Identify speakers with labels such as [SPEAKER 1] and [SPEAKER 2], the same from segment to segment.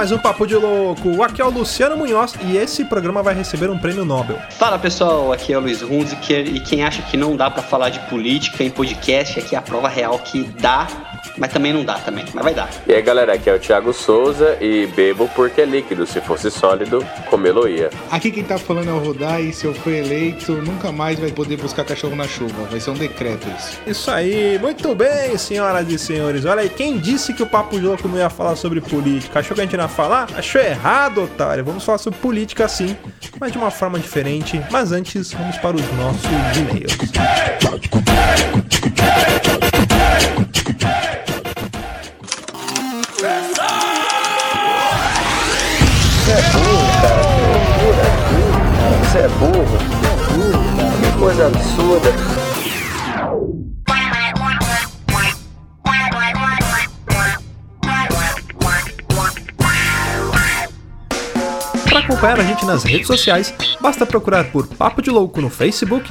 [SPEAKER 1] mais um Papo de Louco. Aqui é o Luciano Munhoz e esse programa vai receber um prêmio Nobel.
[SPEAKER 2] Fala pessoal, aqui é o Luiz Hunziker e quem acha que não dá para falar de política em podcast, aqui é a prova real que dá, mas também não dá também, mas vai dar.
[SPEAKER 3] E aí galera, aqui é o Thiago Souza e bebo porque é líquido, se fosse sólido, comê-lo ia.
[SPEAKER 4] Aqui quem tá falando é o Rodai e se eu for eleito, nunca mais vai poder buscar cachorro na chuva. Vai ser um decreto isso.
[SPEAKER 1] Isso aí, muito bem, senhoras e senhores. Olha aí, quem disse que o Papo de Louco não ia falar sobre política? Achou que a gente não ia falar? Achou errado, otário. Vamos falar sobre política sim, mas de uma forma diferente. Mas antes, vamos para os nossos e-mails.
[SPEAKER 3] Você é burro, cara. Você é burro. Você é burro. Que coisa absurda.
[SPEAKER 1] Para acompanhar a gente nas redes sociais, basta procurar por Papo de Louco no Facebook,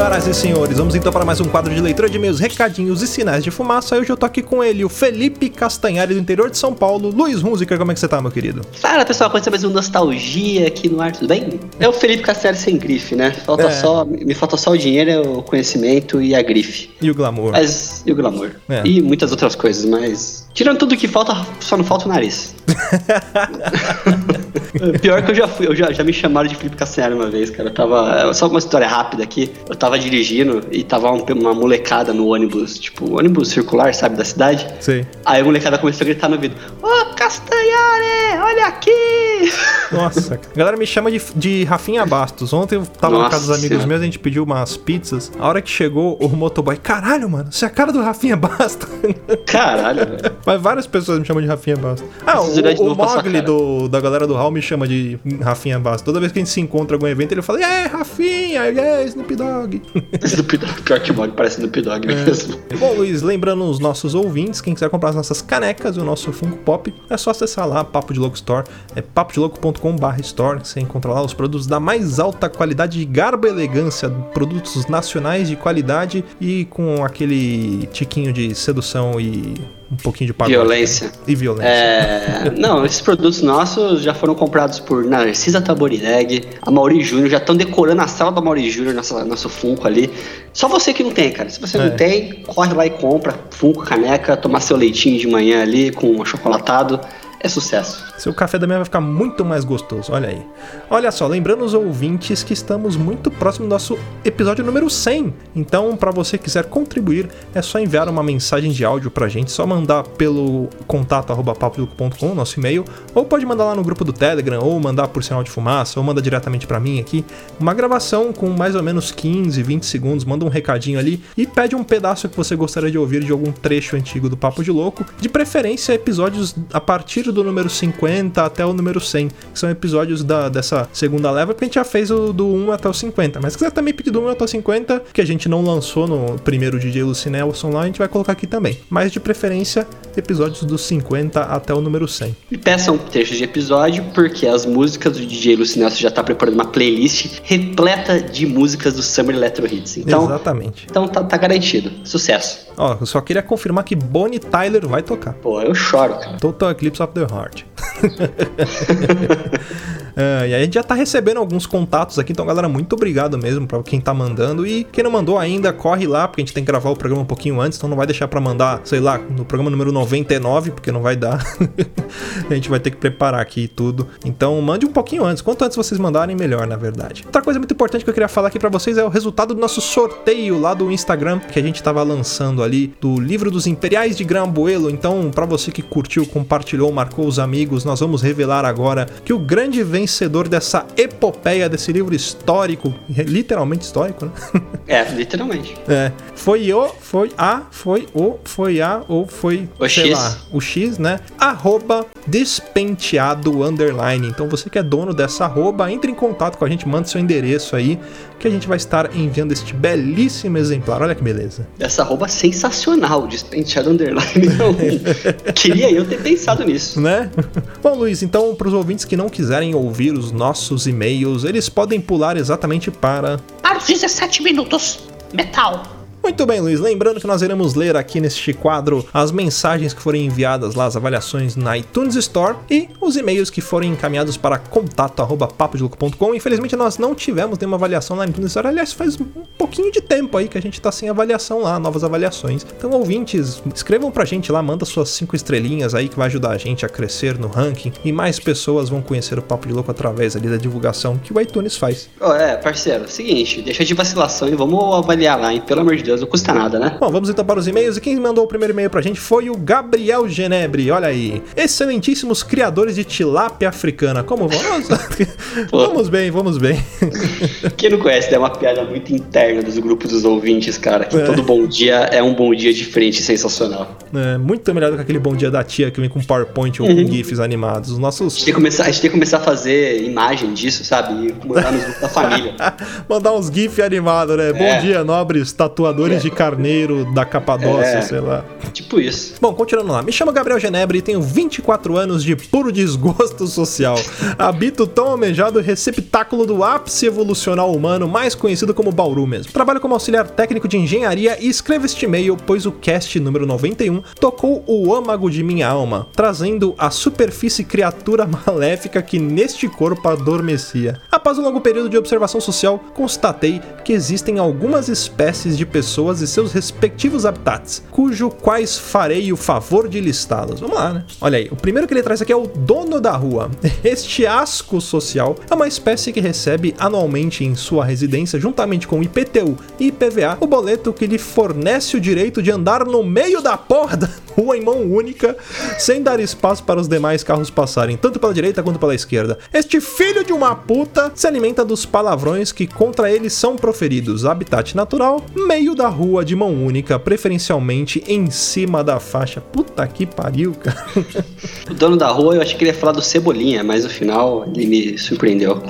[SPEAKER 1] senhoras e senhores, vamos então para mais um quadro de leitura de meus recadinhos e sinais de fumaça. Hoje eu tô aqui com ele, o Felipe Castanhari, do interior de São Paulo. Luiz Hunziker, como é que você tá, meu querido?
[SPEAKER 2] Fala pessoal, começa mais um Nostalgia aqui no ar, tudo bem? É o Felipe Castelli sem grife, né? Falta
[SPEAKER 1] É.
[SPEAKER 2] só, me falta só o dinheiro, o conhecimento e a grife.
[SPEAKER 1] E o glamour?
[SPEAKER 2] Mas, e o glamour.
[SPEAKER 1] É.
[SPEAKER 2] E muitas outras coisas, mas. Tirando tudo que falta, só não falta o nariz. Pior que eu já fui, eu já, já me chamaram de Felipe Cassiano uma vez, cara. Eu tava. Só uma história rápida aqui. Eu tava dirigindo e tava um- uma molecada no ônibus, tipo, ônibus circular, sabe, da cidade.
[SPEAKER 1] Sei.
[SPEAKER 2] Aí a molecada começou a gritar no ouvido: Ô Castanhari, olha aqui!
[SPEAKER 1] Nossa, a galera me chama de, de Rafinha Bastos. Ontem eu tava na
[SPEAKER 2] Nossa
[SPEAKER 1] casa dos amigos
[SPEAKER 2] Senhora.
[SPEAKER 1] meus, a gente pediu umas pizzas. A hora que chegou o motoboy, caralho, mano, você é a cara do Rafinha Bastos.
[SPEAKER 2] Caralho, velho.
[SPEAKER 1] Mas várias pessoas me chamam de Rafinha Bastos. Ah, o, o Mogli do, da galera do Hall me chama de Rafinha Bastos. Toda vez que a gente se encontra em algum evento, ele fala, é, Rafinha, é, Snoop Dogg.
[SPEAKER 2] Snoop Dogg, pior que o parece Snoop Dogg mesmo.
[SPEAKER 1] Bom, Luiz, lembrando os nossos ouvintes, quem quiser comprar as nossas canecas e o nosso Funko Pop, é só acessar lá, Papo de Louco Store, é papodelouco.com.br store, você encontra lá os produtos da mais alta qualidade de garbo e elegância, produtos nacionais de qualidade e com aquele tiquinho de sedução e um pouquinho de pagode.
[SPEAKER 2] Violência.
[SPEAKER 1] E violência.
[SPEAKER 2] É, não, esses produtos nossos já foram comprados por Narcisa Taborineg, a Mauri Júnior, já estão decorando a sala da Mauri Júnior, nossa, nosso Funko ali. Só você que não tem, cara. Se você
[SPEAKER 1] É.
[SPEAKER 2] não tem, corre lá e compra Funko, caneca, tomar seu leitinho de manhã ali com um achocolatado. É sucesso.
[SPEAKER 1] Seu café da manhã vai ficar muito mais gostoso, olha aí. Olha só, lembrando os ouvintes que estamos muito próximo do nosso episódio número 100. Então, para você quiser contribuir, é só enviar uma mensagem de áudio pra gente, só mandar pelo contato arroba papodelouco.com, nosso e-mail, ou pode mandar lá no grupo do Telegram, ou mandar por sinal de fumaça, ou manda diretamente pra mim aqui. Uma gravação com mais ou menos 15, 20 segundos, manda um recadinho ali e pede um pedaço que você gostaria de ouvir de algum trecho antigo do Papo de Louco, de preferência episódios a partir do número 50 até o número 100, que são episódios da, dessa segunda leva, porque a gente já fez o do 1 até o 50. Mas se quiser também pedir do 1 até o 50, que a gente não lançou no primeiro DJ Lucinelson lá, a gente vai colocar aqui também. Mas de preferência, episódios do 50 até o número 100.
[SPEAKER 2] E peçam trechos de episódio, porque as músicas do DJ Lucinelso já tá preparando uma playlist repleta de músicas do Summer Electro Hits. Então,
[SPEAKER 1] Exatamente.
[SPEAKER 2] então tá, tá garantido. Sucesso.
[SPEAKER 1] Ó, eu só queria confirmar que Bonnie Tyler vai tocar.
[SPEAKER 2] Pô, eu choro, cara.
[SPEAKER 1] Total Eclipse of the Heart. É, e aí a gente já tá recebendo alguns contatos aqui, então galera, muito obrigado mesmo pra quem tá mandando. E quem não mandou ainda, corre lá, porque a gente tem que gravar o programa um pouquinho antes, então não vai deixar pra mandar, sei lá, no programa número 99, porque não vai dar. a gente vai ter que preparar aqui tudo. Então mande um pouquinho antes. Quanto antes vocês mandarem, melhor, na verdade. Outra coisa muito importante que eu queria falar aqui pra vocês é o resultado do nosso sorteio lá do Instagram, que a gente tava lançando ali, do livro dos Imperiais de Grambuelo. Então, pra você que curtiu, compartilhou, marcou os amigos, nós vamos revelar agora que o grande vencedor dessa epopeia, desse livro histórico, literalmente histórico, né?
[SPEAKER 2] É, literalmente.
[SPEAKER 1] É, foi o, foi a, foi o, foi a, ou foi,
[SPEAKER 2] O
[SPEAKER 1] sei
[SPEAKER 2] X.
[SPEAKER 1] lá, o X, né? Arroba despenteado underline. Então você que é dono dessa arroba, entre em contato com a gente, manda seu endereço aí, que a gente vai estar enviando este belíssimo exemplar. Olha que beleza.
[SPEAKER 2] Essa arroba sensacional, despenteado underline. Não, queria eu ter pensado nisso.
[SPEAKER 1] Né? Bom, Luiz, então para os ouvintes que não quiserem ouvir os nossos e-mails, eles podem pular exatamente para
[SPEAKER 5] Para os 17 minutos. Metal.
[SPEAKER 1] Muito bem, Luiz. Lembrando que nós iremos ler aqui neste quadro as mensagens que forem enviadas lá, as avaliações na iTunes Store e os e-mails que forem encaminhados para contato.papodelouco.com. Infelizmente, nós não tivemos nenhuma avaliação na iTunes Store. Aliás, faz um pouquinho de tempo aí que a gente tá sem avaliação lá, novas avaliações. Então, ouvintes, escrevam pra gente lá, manda suas cinco estrelinhas aí que vai ajudar a gente a crescer no ranking e mais pessoas vão conhecer o Papo de Louco através ali da divulgação que o iTunes faz.
[SPEAKER 2] Ó, é, parceiro, seguinte, deixa de vacilação e vamos avaliar lá, hein? Pelo amor de Deus, não custa nada, né?
[SPEAKER 1] Bom, vamos então para os e-mails. E quem mandou o primeiro e-mail pra gente foi o Gabriel Genebre. Olha aí. Excelentíssimos criadores de tilápia africana. Como vamos? vamos bem, vamos bem.
[SPEAKER 2] Quem não conhece, é uma piada muito interna dos grupos dos ouvintes, cara. Que
[SPEAKER 1] É.
[SPEAKER 2] todo bom dia é um bom dia diferente, sensacional.
[SPEAKER 1] É, muito melhor do que aquele bom dia da tia que vem com PowerPoint ou
[SPEAKER 2] Uhum.
[SPEAKER 1] com GIFs animados. Os
[SPEAKER 2] A
[SPEAKER 1] nossos.
[SPEAKER 2] gente, tem que começar, a gente tem que começar a fazer imagem disso, sabe? E mandar nos grupos da família.
[SPEAKER 1] Mandar uns GIF animados, né? Bom
[SPEAKER 2] É.
[SPEAKER 1] dia, nobres tatuadores de carneiro da Capadócia,
[SPEAKER 2] É.
[SPEAKER 1] sei lá.
[SPEAKER 2] tipo isso.
[SPEAKER 1] Bom, continuando lá. Me chamo Gabriel Genebre e tenho 24 anos de puro desgosto social. Habito o tão almejado receptáculo do ápice evolucional humano, mais conhecido como Bauru mesmo. Trabalho como auxiliar técnico de engenharia e escrevo este e-mail, pois o cast número 91 tocou o âmago de minha alma, trazendo à superfície criatura maléfica que neste corpo adormecia. Após um longo período de observação social, constatei que existem algumas espécies de pessoas e seus respectivos habitats, cujo quais farei o favor de listá-los. Vamos lá, né? Olha aí, o primeiro que ele traz aqui é o dono da rua. Este asco social é uma espécie que recebe anualmente em sua residência, juntamente com IPTU e IPVA, o boleto que lhe fornece o direito de andar no meio da porra da rua em mão única, sem dar espaço para os demais carros passarem, tanto pela direita quanto pela esquerda. Este filho de uma puta se alimenta dos palavrões que contra ele são proferidos. Habitat natural, meio da rua de mão única, preferencialmente em cima da faixa. Puta que pariu, cara.
[SPEAKER 2] O dono da rua, eu achei que ele ia falar do Cebolinha, mas no final ele me surpreendeu.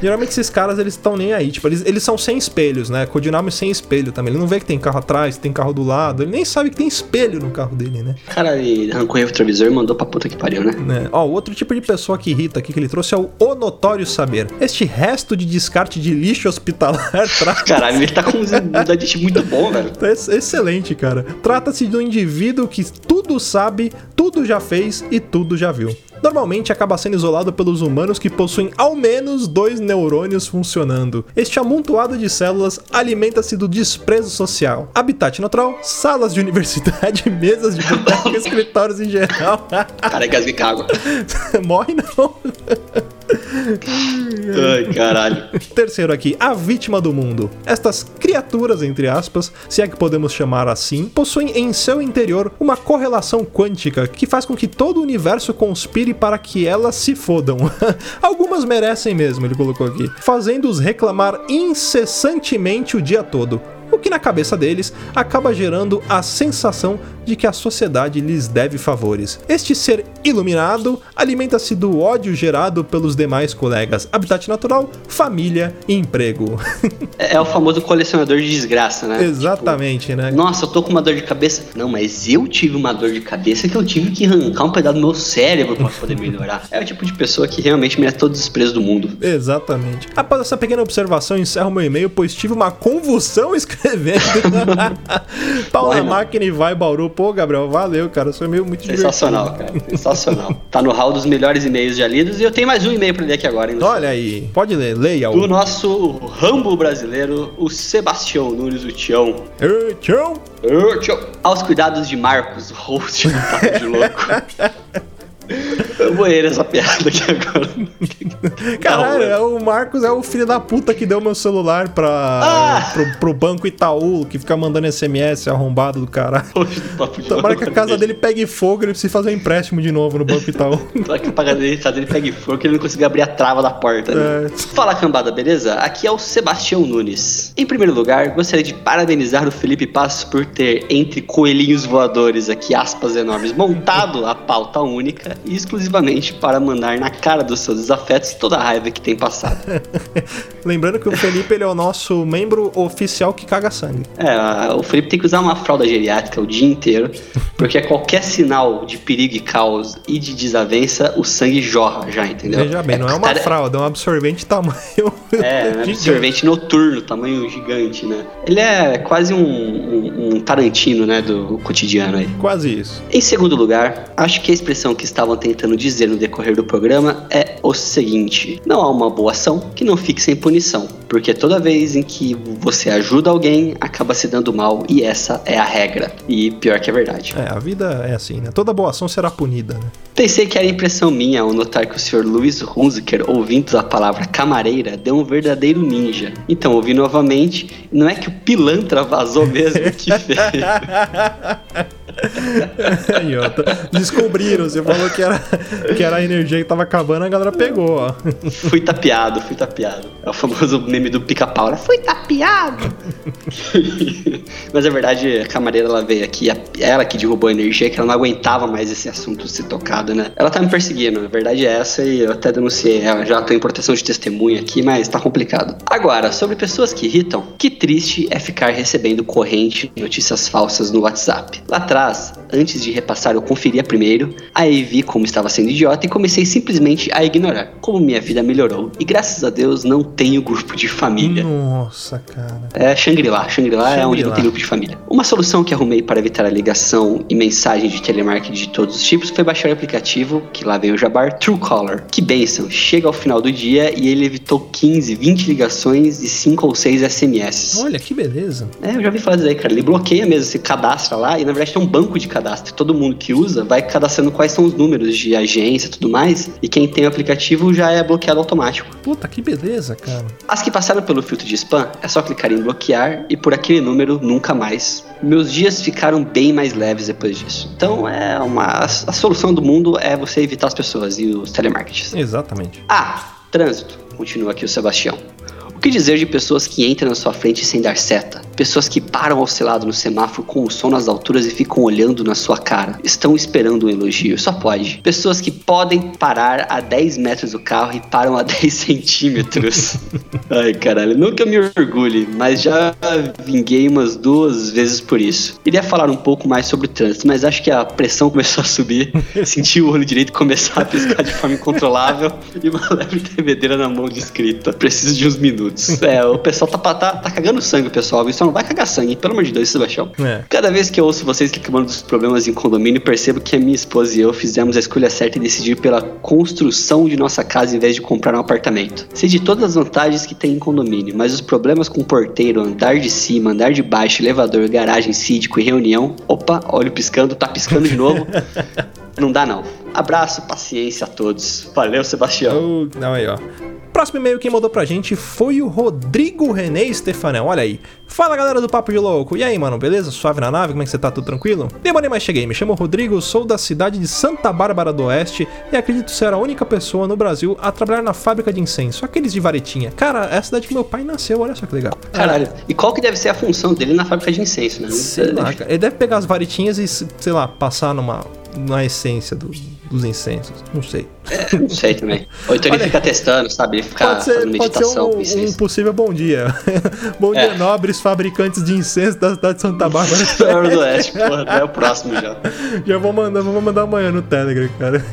[SPEAKER 1] Geralmente esses caras, eles estão nem aí. Tipo, eles, eles são sem espelhos, né? Codinome sem espelho também. Ele não vê que tem carro atrás, tem carro do lado. Ele nem sabe que tem espelho no carro dele, né?
[SPEAKER 2] O cara ele arrancou o retrovisor e mandou pra puta que pariu, né?
[SPEAKER 1] né? Ó, o outro tipo de pessoa que irrita aqui que ele trouxe é o o notório saber. Este resto de descarte de lixo hospitalar
[SPEAKER 2] Caralho, ele tá com muito bom, velho.
[SPEAKER 1] Ex- excelente, cara. Trata-se de um indivíduo que tudo sabe, tudo já fez e tudo já viu. Normalmente acaba sendo isolado pelos humanos que possuem ao menos dois neurônios funcionando. Este amontoado de células alimenta-se do desprezo social. Habitat natural, salas de universidade, mesas de boteca, escritórios em geral.
[SPEAKER 2] Cara, gasguei com água.
[SPEAKER 1] Morre não.
[SPEAKER 2] Ai, caralho.
[SPEAKER 1] Terceiro aqui, a vítima do mundo. Estas criaturas, entre aspas, se é que podemos chamar assim, possuem em seu interior uma correlação quântica que faz com que todo o universo conspire para que elas se fodam. Algumas merecem mesmo, ele colocou aqui, fazendo-os reclamar incessantemente o dia todo. O que na cabeça deles acaba gerando a sensação de que a sociedade lhes deve favores. Este ser iluminado alimenta-se do ódio gerado pelos demais colegas, habitat natural, família e emprego.
[SPEAKER 2] É, é o famoso colecionador de desgraça, né?
[SPEAKER 1] Exatamente, né?
[SPEAKER 2] Tipo, Nossa, eu tô com uma dor de cabeça. Não, mas eu tive uma dor de cabeça que eu tive que arrancar um pedaço do meu cérebro pra poder melhorar. É o tipo de pessoa que realmente merece todo o desprezo do mundo.
[SPEAKER 1] Exatamente. Após essa pequena observação, encerro meu e-mail, pois tive uma convulsão escrevendo escrevendo. Pau na máquina e vai, Bauru. Pô, Gabriel, valeu, cara. Foi meio muito
[SPEAKER 2] Sensacional, cara. Sensacional. Tá no hall dos melhores e-mails já lidos e eu tenho mais um e-mail pra ler aqui agora, hein?
[SPEAKER 1] Olha aí, pode ler, leia
[SPEAKER 2] Do
[SPEAKER 1] o.
[SPEAKER 2] nosso Rambo brasileiro, o Sebastião Nunes, o Tião.
[SPEAKER 1] Tchau!
[SPEAKER 2] Ô, Tião. Aos cuidados de Marcos, host Papo de Louco. Eu vou ler essa piada aqui agora.
[SPEAKER 1] Caralho, é o Marcos é o filho da puta que deu meu celular pra,
[SPEAKER 2] Ah!
[SPEAKER 1] pro, pro banco Itaú, que fica mandando SMS arrombado do caralho.
[SPEAKER 2] de
[SPEAKER 1] Tomara que a casa dele pegue fogo e ele precise fazer um empréstimo de novo no banco Itaú.
[SPEAKER 2] Tomara que a casa dele, casa dele pegue fogo, que ele não consiga abrir a trava da porta. Né?
[SPEAKER 1] É.
[SPEAKER 2] Fala cambada, beleza? Aqui é o Sebastião Nunes. Em primeiro lugar, gostaria de parabenizar o Felipe Passos por ter, entre coelhinhos voadores, aqui aspas enormes, montado a pauta única exclusivamente para mandar na cara dos seus desafetos toda a raiva que tem passado.
[SPEAKER 1] Lembrando que o Felipe ele é o nosso membro oficial que caga sangue.
[SPEAKER 2] É, o Felipe tem que usar uma fralda geriátrica o dia inteiro, porque qualquer sinal de perigo e caos e de desavença, o sangue jorra já, entendeu?
[SPEAKER 1] Veja bem, não é uma
[SPEAKER 2] tare-
[SPEAKER 1] fralda, é um absorvente tamanho.
[SPEAKER 2] É, um absorvente noturno, tamanho gigante, né? Ele é quase um, um- um Tarantino, né, do cotidiano aí.
[SPEAKER 1] Quase isso.
[SPEAKER 2] Em segundo lugar, acho que a expressão que estavam tentando dizer no decorrer do programa é o seguinte: não há uma boa ação que não fique sem punição, porque toda vez em que você ajuda alguém, acaba se dando mal e essa é a regra. E pior que é verdade.
[SPEAKER 1] É, a vida é assim, né? Toda boa ação será punida, né?
[SPEAKER 2] Pensei que era impressão minha ao notar que o Sr. Luiz Hunziker, ouvindo a palavra camareira, deu um verdadeiro ninja. Então ouvi novamente, não é que o pilantra vazou mesmo que fez.
[SPEAKER 1] Tá- descobriram, você falou que era, que era a energia que tava acabando, a galera pegou, ó.
[SPEAKER 2] fui tapeado, fui tapeado. É o famoso meme do pica-pau, né? Fui tapeado. Mas na verdade, a camareira ela veio aqui, ela que derrubou a energia, que ela não aguentava mais esse assunto ser tocado, né? Ela tá me perseguindo, a verdade é essa, e eu até denunciei ela. Já tô em proteção de testemunha aqui, mas tá complicado. Agora, sobre pessoas que irritam, que triste é ficar recebendo corrente notícias falsas no WhatsApp. Lá atrás, antes de repassar, eu conferia primeiro, aí vi como estava sendo idiota e comecei simplesmente a ignorar. Como minha vida melhorou, e graças a Deus não tenho grupo de família.
[SPEAKER 1] Nossa, cara.
[SPEAKER 2] É Shangri-La. Shangri-La é onde não tem grupo de família. Uma solução que arrumei para evitar a ligação e mensagem de telemarketing de todos os tipos foi baixar o aplicativo, que lá vem o Jabar, Truecaller. Que benção, chega ao final do dia e ele evitou 15, 20 ligações e 5 ou 6 SMS.
[SPEAKER 1] Olha, que beleza.
[SPEAKER 2] É, eu já ouvi falar disso aí, cara. Ele bloqueia mesmo, se cadastra lá e na verdade tem um banco de cadastro. Todo mundo que usa vai cadastrando quais são os números de agência e tudo mais. E quem tem o aplicativo já é bloqueado automático.
[SPEAKER 1] Puta, que beleza, cara.
[SPEAKER 2] As que passaram pelo filtro de spam, é só clicar em bloquear e por aquele número nunca mais. Meus dias ficaram bem mais leves depois disso. Então é uma. A solução do mundo é você evitar as pessoas e os telemarketings.
[SPEAKER 1] Exatamente.
[SPEAKER 2] Ah, trânsito. Continua aqui o Sebastião. O que dizer de pessoas que entram na sua frente sem dar seta? Pessoas que param ao seu lado no semáforo com o som nas alturas e ficam olhando na sua cara. Estão esperando um elogio, só pode. Pessoas que podem parar a 10 metros do carro e param a 10 centímetros. Ai, caralho, eu me orgulhe, mas já vinguei umas duas vezes por isso. Iria falar um pouco mais sobre o trânsito, mas acho que a pressão começou a subir, senti o olho direito começar a piscar de forma incontrolável e uma leve tremedeira na mão de escrita. Preciso de uns minutos. É, o pessoal tá, tá, tá cagando sangue, pessoal. Isso não vai cagar sangue, pelo amor de Deus, Sebastião.
[SPEAKER 1] É.
[SPEAKER 2] Cada vez que eu ouço vocês reclamando dos problemas em condomínio, percebo que a minha esposa e eu fizemos a escolha certa e decidir pela construção de nossa casa em vez de comprar um apartamento. Sei de todas as vantagens que tem em condomínio, mas os problemas com porteiro, andar de cima, andar de baixo, elevador, garagem, síndico e reunião. Opa, olho piscando, tá piscando de novo. não dá não. Abraço, paciência a todos. Valeu, Sebastião.
[SPEAKER 1] Oh, não, aí, ó. Próximo e-mail quem mandou pra gente foi o Rodrigo René Stefanel. Olha aí. Fala galera do Papo de Louco. E aí, mano, beleza? Suave na nave? Como é que você tá? Tudo tranquilo? Demorei, mas cheguei. Me chamo Rodrigo, sou da cidade de Santa Bárbara do Oeste e acredito ser a única pessoa no Brasil a trabalhar na fábrica de incenso. Aqueles de varetinha. Cara, é a cidade que meu pai nasceu, olha só que legal.
[SPEAKER 2] Caralho. E qual que deve ser a função dele na fábrica de incenso, né?
[SPEAKER 1] Sei lá, cara. Ele deve pegar as varetinhas e, sei lá, passar numa na essência do- dos incensos. Não sei.
[SPEAKER 2] Não sei também. Ou então ele
[SPEAKER 1] Olha,
[SPEAKER 2] fica testando, sabe? Ele fica
[SPEAKER 1] Pode ser,
[SPEAKER 2] fazendo
[SPEAKER 1] pode ser
[SPEAKER 2] meditação.
[SPEAKER 1] um, um possível bom dia. bom dia,
[SPEAKER 2] É.
[SPEAKER 1] nobres fabricantes de incenso da cidade de Santa Bárbara.
[SPEAKER 2] Do Oeste, porra, é o próximo já.
[SPEAKER 1] Já vou mandar, vou mandar amanhã no Telegram, cara.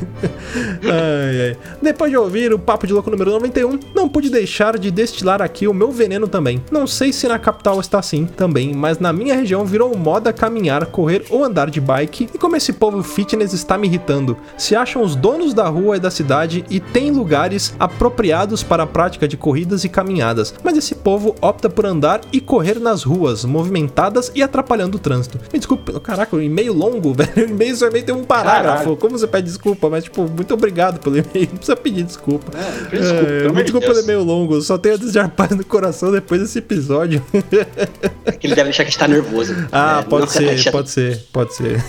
[SPEAKER 1] Ai, ai. Depois de ouvir o Papo de Louco número 91, não pude deixar de destilar aqui o meu veneno também. Não sei se na capital está assim também, mas na minha região virou moda caminhar, correr ou andar de bike. E como esse povo fitness está me irritando. Se acham os donos da rua e da cidade e tem lugares apropriados para a prática de corridas e caminhadas, mas esse povo opta por andar e correr nas ruas, movimentadas e atrapalhando o trânsito. Me desculpe, caraca, um e-mail longo, velho. O e-mail só tem um parágrafo. Como você pede desculpa? Mas, tipo, muito obrigado pelo e-mail. Não precisa pedir desculpa.
[SPEAKER 2] É, desculpa,
[SPEAKER 1] É, me
[SPEAKER 2] de
[SPEAKER 1] desculpa
[SPEAKER 2] Deus.
[SPEAKER 1] pelo e-mail longo. Só tenho a desejar paz no coração depois desse episódio.
[SPEAKER 2] É que ele deve achar que a gente tá nervoso.
[SPEAKER 1] Ah,
[SPEAKER 2] É,
[SPEAKER 1] pode ser, pode ser, pode ser.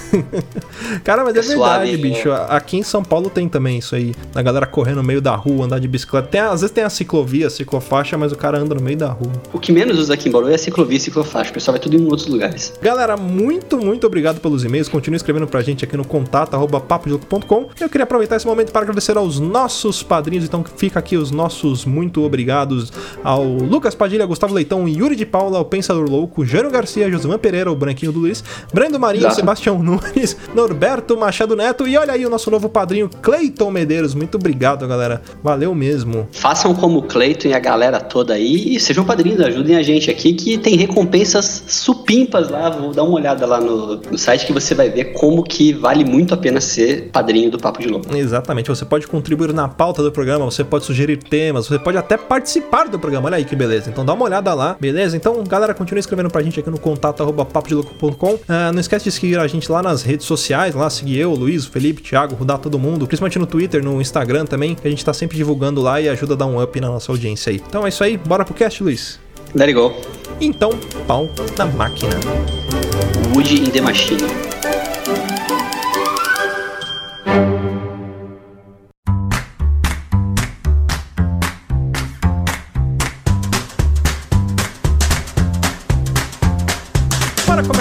[SPEAKER 1] Cara, mas é,
[SPEAKER 2] É
[SPEAKER 1] verdade,
[SPEAKER 2] suave,
[SPEAKER 1] bicho. Aqui em São Paulo tem também isso aí. A galera correndo no meio da rua, andar de bicicleta. Tem, às vezes tem a ciclovia, a ciclofaixa, mas o cara anda no meio da rua.
[SPEAKER 2] O que menos usa aqui em Bauru é ciclovia e ciclofaixa. O pessoal vai tudo em outros lugares.
[SPEAKER 1] Galera, muito, muito obrigado pelos e-mails. Continue escrevendo pra gente aqui no contato arroba papodelouco.com. Eu queria aproveitar esse momento para agradecer aos nossos padrinhos. Então fica aqui os nossos muito obrigados ao Lucas Padilha, Gustavo Leitão, Yuri de Paula, o Pensador Louco, Jânio Garcia, Josimã Pereira, o Branquinho do Luiz, Brando Marinho. Sebastião Nunes, Norberto Machado Neto e olha aí o nosso novo padrinho, Cleiton Medeiros. Muito obrigado, galera. Valeu mesmo.
[SPEAKER 2] Façam como o Cleiton e a galera toda aí e sejam padrinhos, ajudem a gente aqui que tem recompensas supimpas lá. Vou dar uma olhada lá no, no site que você vai ver como que vale muito a pena ser padrinho do Papo de Louco.
[SPEAKER 1] Exatamente, você pode contribuir na pauta do programa, você pode sugerir temas, você pode até participar do programa. Olha aí que beleza. Então dá uma olhada lá, beleza? Então, galera, continue escrevendo pra gente aqui no contato arroba papodelouco.com. Ah, não esquece de seguir a gente lá nas redes sociais, lá seguir eu, Luiz, Felipe, Thiago, Rudá, todo mundo, principalmente no Twitter, no Instagram também, que a gente tá sempre divulgando lá e ajuda a dar um up na nossa audiência aí. Então é isso aí, bora pro cast, Luiz.
[SPEAKER 2] Let it go.
[SPEAKER 1] Então, pau na máquina.
[SPEAKER 2] Wood in the Machine.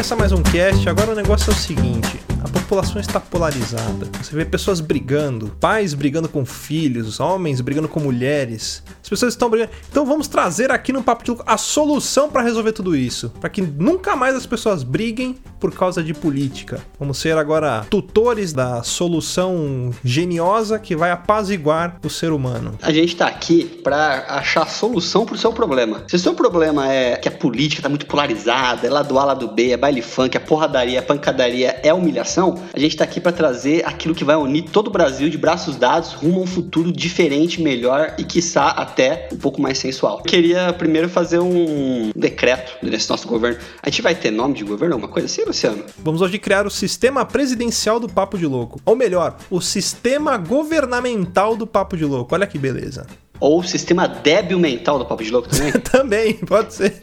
[SPEAKER 1] Para começar mais um cast, agora o negócio é o seguinte: a população está polarizada. Você vê pessoas brigando, pais brigando com filhos, homens brigando com mulheres. As pessoas estão brigando. Então vamos trazer aqui no Papo de Louco a solução para resolver tudo isso, para que nunca mais as pessoas briguem por causa de política. Vamos ser agora tutores da solução geniosa que vai apaziguar o ser humano.
[SPEAKER 2] A gente tá aqui pra achar solução pro seu problema. Se o seu problema é que a política tá muito polarizada, é lado A, lado B, é baile funk, é porradaria, é pancadaria, é humilhação, a gente tá aqui pra trazer aquilo que vai unir todo o Brasil de braços dados rumo a um futuro diferente, melhor e quiçá até um pouco mais sensual. Eu queria primeiro fazer um decreto nesse nosso governo. A gente vai ter nome de governo, alguma coisa assim, Luciano?
[SPEAKER 1] Vamos hoje criar o sistema presidencial do Papo de Louco. Ou melhor, o sistema governamental do Papo de Louco. Olha que beleza.
[SPEAKER 2] Ou sistema débil mental do Papo de Louco também?
[SPEAKER 1] Também, pode ser.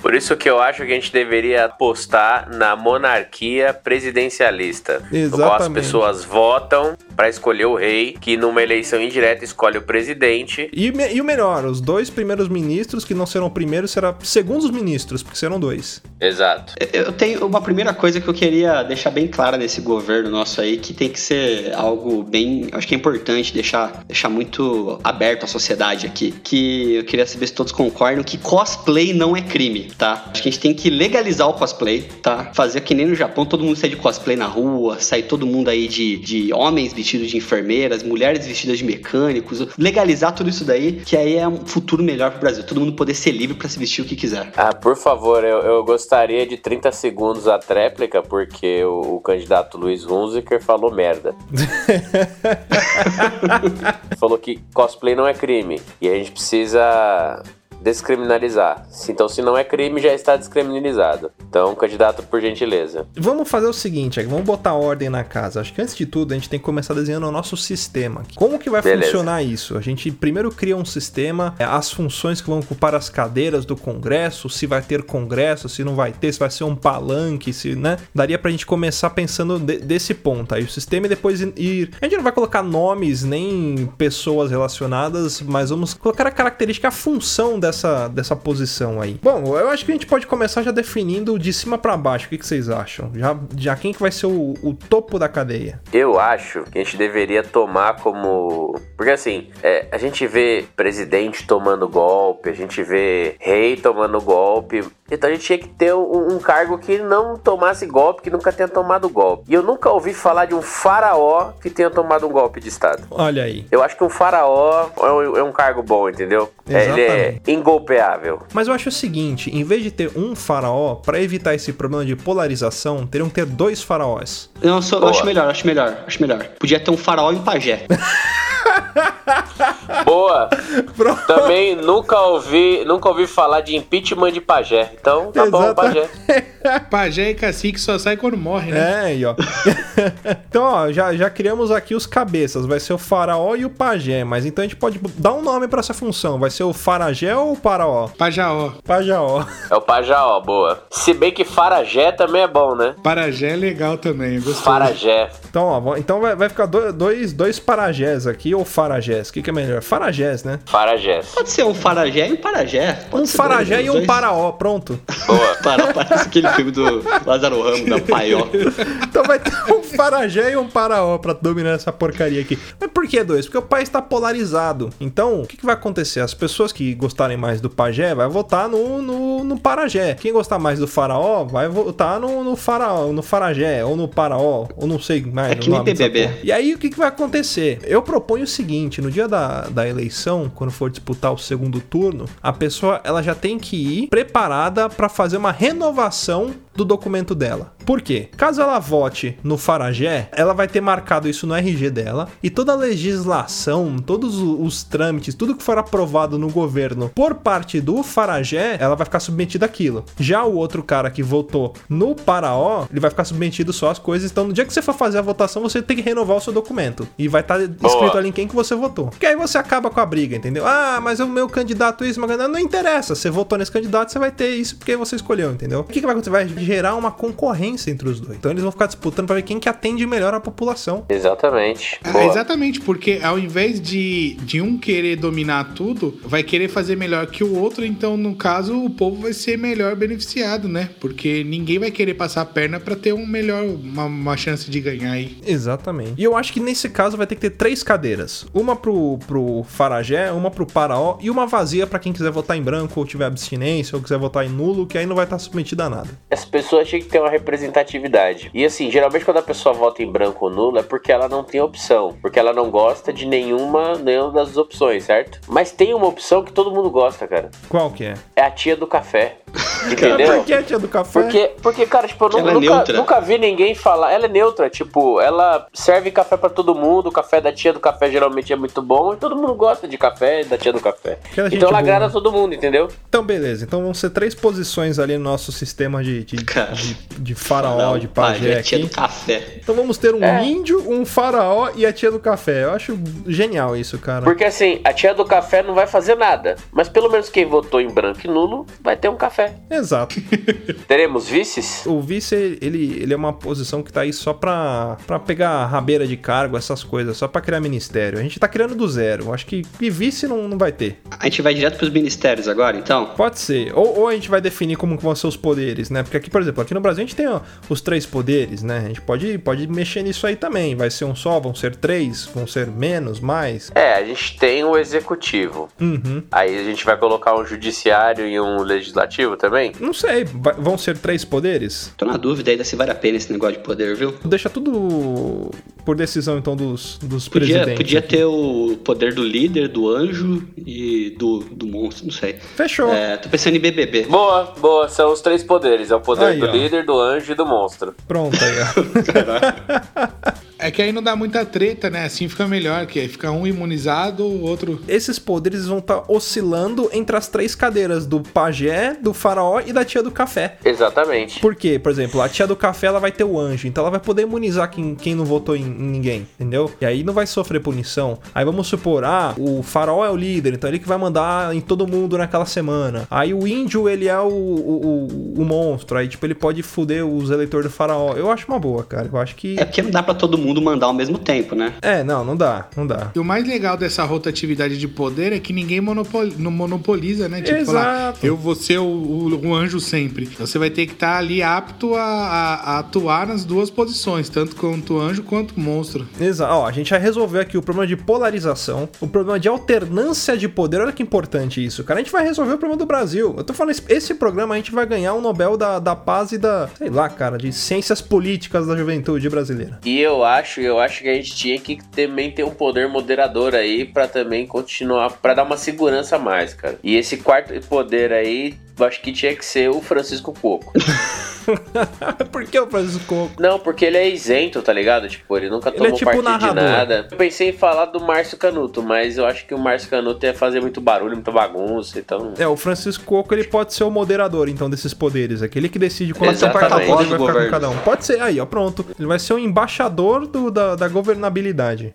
[SPEAKER 6] Por isso que eu acho que a gente deveria apostar na monarquia presidencialista. No qual as
[SPEAKER 1] Exatamente.
[SPEAKER 6] pessoas votam para escolher o rei, que numa eleição indireta escolhe o presidente.
[SPEAKER 1] E, me- e o melhor, os dois primeiros ministros, que não serão primeiros, serão segundos ministros, porque serão dois.
[SPEAKER 6] Exato.
[SPEAKER 2] Eu tenho uma primeira coisa que eu queria deixar bem clara nesse governo nosso aí, que tem que ser algo bem. Acho que é importante deixar, deixar muito aberto à sociedade aqui. Que eu queria saber se todos concordam que cosplay não é crime, tá? Acho que a gente tem que legalizar o cosplay, tá? Fazer que nem no Japão, todo mundo sai de cosplay na rua, sai todo mundo aí de, de homens vestidos de enfermeiras, mulheres vestidas de mecânicos. Legalizar tudo isso daí, que aí é um futuro melhor pro Brasil. Todo mundo poder ser livre pra se vestir o que quiser.
[SPEAKER 6] Ah, por favor, eu, eu gostaria de 30 segundos a tréplica, porque o, o candidato Luiz Hunziker falou merda. falou que cosplay não é crime. E a gente precisa descriminalizar. Então, se não é crime, já está descriminalizado. Então, candidato, por gentileza.
[SPEAKER 1] Vamos fazer o seguinte, vamos botar ordem na casa. Acho que antes de tudo, a gente tem que começar desenhando o nosso sistema. Como que vai
[SPEAKER 6] Beleza.
[SPEAKER 1] funcionar isso? A gente primeiro cria um sistema, é, as funções que vão ocupar as cadeiras do Congresso, se vai ter Congresso, se não vai ter, se vai ser um palanque, se, né? Daria pra gente começar pensando de- desse ponto aí, o sistema e depois ir... A gente não vai colocar nomes nem pessoas relacionadas, mas vamos colocar a característica, a função dessa dessa, dessa posição aí? Bom, eu acho que a gente pode começar já definindo de cima pra baixo. O que, que vocês acham? Já, já quem que vai ser o, o topo da cadeia?
[SPEAKER 6] Eu acho que a gente deveria tomar como. Porque assim, é, a gente vê presidente tomando golpe, a gente vê rei tomando golpe. Então a gente tinha que ter um, um cargo que não tomasse golpe, que nunca tenha tomado golpe. E eu nunca ouvi falar de um faraó que tenha tomado um golpe de Estado.
[SPEAKER 1] Olha aí.
[SPEAKER 6] Eu acho que um faraó é um, é um cargo bom, entendeu? É, Ele é
[SPEAKER 1] Exatamente.
[SPEAKER 6] Ingolpeável.
[SPEAKER 1] Mas eu acho o seguinte, em vez de ter um faraó, pra evitar esse problema de polarização, teriam que ter dois faraós.
[SPEAKER 2] Não, eu, sou- eu acho melhor, acho melhor, acho melhor. Podia ter um faraó e um pajé.
[SPEAKER 6] Boa!
[SPEAKER 1] Pronto.
[SPEAKER 6] Também nunca ouvi, nunca ouvi falar de impeachment de pajé. Então, tá bom,
[SPEAKER 1] Exata-
[SPEAKER 6] pajé.
[SPEAKER 4] Pajé e cacique só sai quando morre, né?
[SPEAKER 1] É, aí, ó. então, ó, já, já criamos aqui os cabeças. Vai ser o faraó e o pajé. Mas então a gente pode dar um nome pra essa função. Vai ser o faragé ou o paraó?
[SPEAKER 4] Pajaó.
[SPEAKER 1] Pajaó.
[SPEAKER 6] É o pajaó, boa. Se bem que farajé também é bom, né?
[SPEAKER 4] Parajé é legal também, gostei.
[SPEAKER 6] Farajé.
[SPEAKER 1] Então, ó, vamos- então vai, vai ficar do- dois, dois parajés aqui ou farajés. O que, que é melhor? Farajés, né?
[SPEAKER 6] Farajés.
[SPEAKER 2] Pode ser um farajé e um parajé. Pode
[SPEAKER 1] Um farajé
[SPEAKER 2] dois,
[SPEAKER 1] e um
[SPEAKER 2] dois.
[SPEAKER 1] paraó, pronto.
[SPEAKER 6] Boa.
[SPEAKER 2] Para, parece aquele filme do Lázaro Ramos, da Paió.
[SPEAKER 1] Então vai ter um farajé e um paraó pra dominar essa porcaria aqui. Mas por que dois? Porque o país tá polarizado. Então, o que, que vai acontecer? As pessoas que gostarem mais do pajé vai votar no, no, no parajé. Quem gostar mais do faraó vai votar no, no faraó, no farajé, ou no paraó, ou não sei mais.
[SPEAKER 2] É que nem
[SPEAKER 1] porra. E aí, o que, que vai acontecer? Eu proponho o seguinte: no dia da, da eleição, quando for disputar o segundo turno, a pessoa ela já tem que ir preparada pra fazer uma renovação do documento dela. Por quê? Caso ela vote no Faragé, ela vai ter marcado isso no RG dela e toda a legislação, todos os trâmites, tudo que for aprovado no governo por parte do Faragé, ela vai ficar submetida àquilo. Já o outro cara que votou no Paraó, ele vai ficar submetido só às coisas. Então, no dia que você for fazer a votação, você tem que renovar o seu documento e vai estar escrito ali em quem que você votou. Porque aí você acaba com a briga, entendeu? Ah, mas o meu candidato isso, mas não interessa. Você votou nesse candidato, você vai ter isso porque você escolheu, entendeu? O que, que vai acontecer? Vai gerar uma concorrência entre os dois. Então eles vão ficar disputando pra ver quem que atende melhor a população.
[SPEAKER 6] Exatamente. Boa.
[SPEAKER 4] exatamente, porque ao invés de, de um querer dominar tudo, vai querer fazer melhor que o outro, então no caso o povo vai ser melhor beneficiado, né? Porque ninguém vai querer passar a perna pra ter um melhor, uma, uma chance de ganhar aí.
[SPEAKER 1] Exatamente. E eu acho que nesse caso vai ter que ter três cadeiras. Uma pro, pro Faragé, uma pro Paraó e uma vazia pra quem quiser votar em branco ou tiver abstinência ou quiser votar em nulo, que aí não vai estar submetido a nada.
[SPEAKER 6] As pessoas tinham que ter uma representatividade. E assim, geralmente quando a pessoa vota em branco ou nulo é porque ela não tem opção. Porque ela não gosta de nenhuma, nenhuma das opções, certo? Mas tem uma opção que todo mundo gosta, cara.
[SPEAKER 1] Qual que é?
[SPEAKER 6] É a tia do café. Entendeu?
[SPEAKER 1] Por que, tia do café?
[SPEAKER 6] Porque, porque, cara, tipo, eu
[SPEAKER 2] é
[SPEAKER 6] nunca, nunca vi ninguém falar. Ela é neutra, tipo, ela serve café pra todo mundo. O café da tia do café geralmente é muito bom. E todo mundo gosta de café da tia do café.
[SPEAKER 1] Aquela
[SPEAKER 6] Então ela
[SPEAKER 1] boa.
[SPEAKER 6] agrada todo mundo, entendeu?
[SPEAKER 1] Então, beleza. Então vão ser três posições ali no nosso sistema de, de,
[SPEAKER 2] Cara.
[SPEAKER 1] de, de faraó,
[SPEAKER 2] Não,
[SPEAKER 1] de pajé
[SPEAKER 2] tia
[SPEAKER 1] aqui.
[SPEAKER 2] do café.
[SPEAKER 1] Então vamos ter um
[SPEAKER 6] É.
[SPEAKER 1] índio, um faraó e a tia do café. Eu acho genial isso, cara.
[SPEAKER 6] Porque assim, a tia do café não vai fazer nada. Mas pelo menos quem votou em branco e nulo vai ter um café.
[SPEAKER 1] Exato.
[SPEAKER 6] Teremos vices?
[SPEAKER 1] O vice, ele, ele é uma posição que tá aí só pra, pra pegar rabeira de cargo, essas coisas, só pra criar ministério. A gente tá criando do zero. Eu Acho que e vice não, não vai ter.
[SPEAKER 2] A gente vai direto pros ministérios agora, então?
[SPEAKER 1] Pode ser. Ou, ou a gente vai definir como que vão ser os poderes, né? Porque aqui, por exemplo, aqui no Brasil a gente tem ó, os três poderes, né? A gente pode, pode mexer nisso aí também. Vai ser um só, vão ser três, vão ser menos, mais.
[SPEAKER 6] É, a gente tem o executivo.
[SPEAKER 1] Uhum.
[SPEAKER 6] Aí a gente vai colocar um judiciário e um legislativo também?
[SPEAKER 1] Não sei, vai- vão ser três poderes?
[SPEAKER 2] Tô na dúvida ainda se vale a pena esse negócio de poder, viu?
[SPEAKER 1] Deixa tudo por decisão, então, dos, dos
[SPEAKER 2] Podia,
[SPEAKER 1] presidentes.
[SPEAKER 2] podia
[SPEAKER 1] aqui.
[SPEAKER 2] ter o poder do líder, do anjo e do, do monstro, não sei.
[SPEAKER 1] Fechou.
[SPEAKER 2] É, tô pensando em BBB.
[SPEAKER 6] Boa, boa, são os três poderes: é o poder
[SPEAKER 1] Aí,
[SPEAKER 6] do
[SPEAKER 1] ó.
[SPEAKER 6] líder, do anjo e do monstro.
[SPEAKER 1] Pronto aí, ó.
[SPEAKER 4] É que aí não dá muita treta, né? Assim fica melhor, que aí fica um imunizado, o outro.
[SPEAKER 1] Esses poderes vão estar oscilando entre as três cadeiras do pajé, do faraó e da tia do café.
[SPEAKER 6] Exatamente.
[SPEAKER 1] Por quê? Por exemplo, a tia do café ela vai ter o anjo, então ela vai poder imunizar quem, quem não votou em, em ninguém, entendeu? E aí não vai sofrer punição. Aí vamos supor, ah, o faraó é o líder, então ele que vai mandar em todo mundo naquela semana. Aí o índio, ele é o, o, o- o monstro, aí tipo, ele pode fuder os eleitores do faraó. Eu acho uma boa, cara. Eu acho que.
[SPEAKER 2] É porque não dá pra todo mundo mundo mandar ao mesmo tempo, né?
[SPEAKER 1] É, não, não dá, não dá.
[SPEAKER 4] E o mais legal dessa rotatividade de poder é que ninguém monopoli- monopoliza, né? Tipo, falar,
[SPEAKER 1] Exato.
[SPEAKER 4] eu vou ser o, o- o anjo sempre. Você vai ter que estar ali apto a, a- a atuar nas duas posições, tanto quanto anjo quanto monstro.
[SPEAKER 1] Exato. Ó, a gente já resolveu aqui o problema de polarização, o problema de alternância de poder. Olha que importante isso, cara. A gente vai resolver o problema do Brasil. Eu tô falando, esse, programa a gente vai ganhar o Nobel da, da Paz e da, sei lá, cara, de ciências políticas da juventude brasileira.
[SPEAKER 6] E eu acho, eu acho que a gente tinha que também ter um poder moderador aí pra também continuar, pra dar uma segurança a mais, cara. E esse quarto poder aí, eu acho que tinha que ser o Francisco Coco.
[SPEAKER 1] Por que o Francisco Coco?
[SPEAKER 6] Não, porque ele é isento, tá ligado? Tipo, ele nunca
[SPEAKER 1] Ele
[SPEAKER 6] tomou
[SPEAKER 1] é tipo
[SPEAKER 6] partido
[SPEAKER 1] narrador.
[SPEAKER 6] de nada. Eu pensei em falar do Márcio Canuto, mas eu acho que o Márcio Canuto ia fazer muito barulho, muita bagunça, então...
[SPEAKER 1] É, o Francisco Coco, ele pode ser o moderador, então, desses poderes. Aquele que decide qual é o
[SPEAKER 6] Exatamente.
[SPEAKER 1] poder vai ficar com cada um. Pode ser, aí, ó, pronto. Ele vai ser o embaixador do- da, da governabilidade.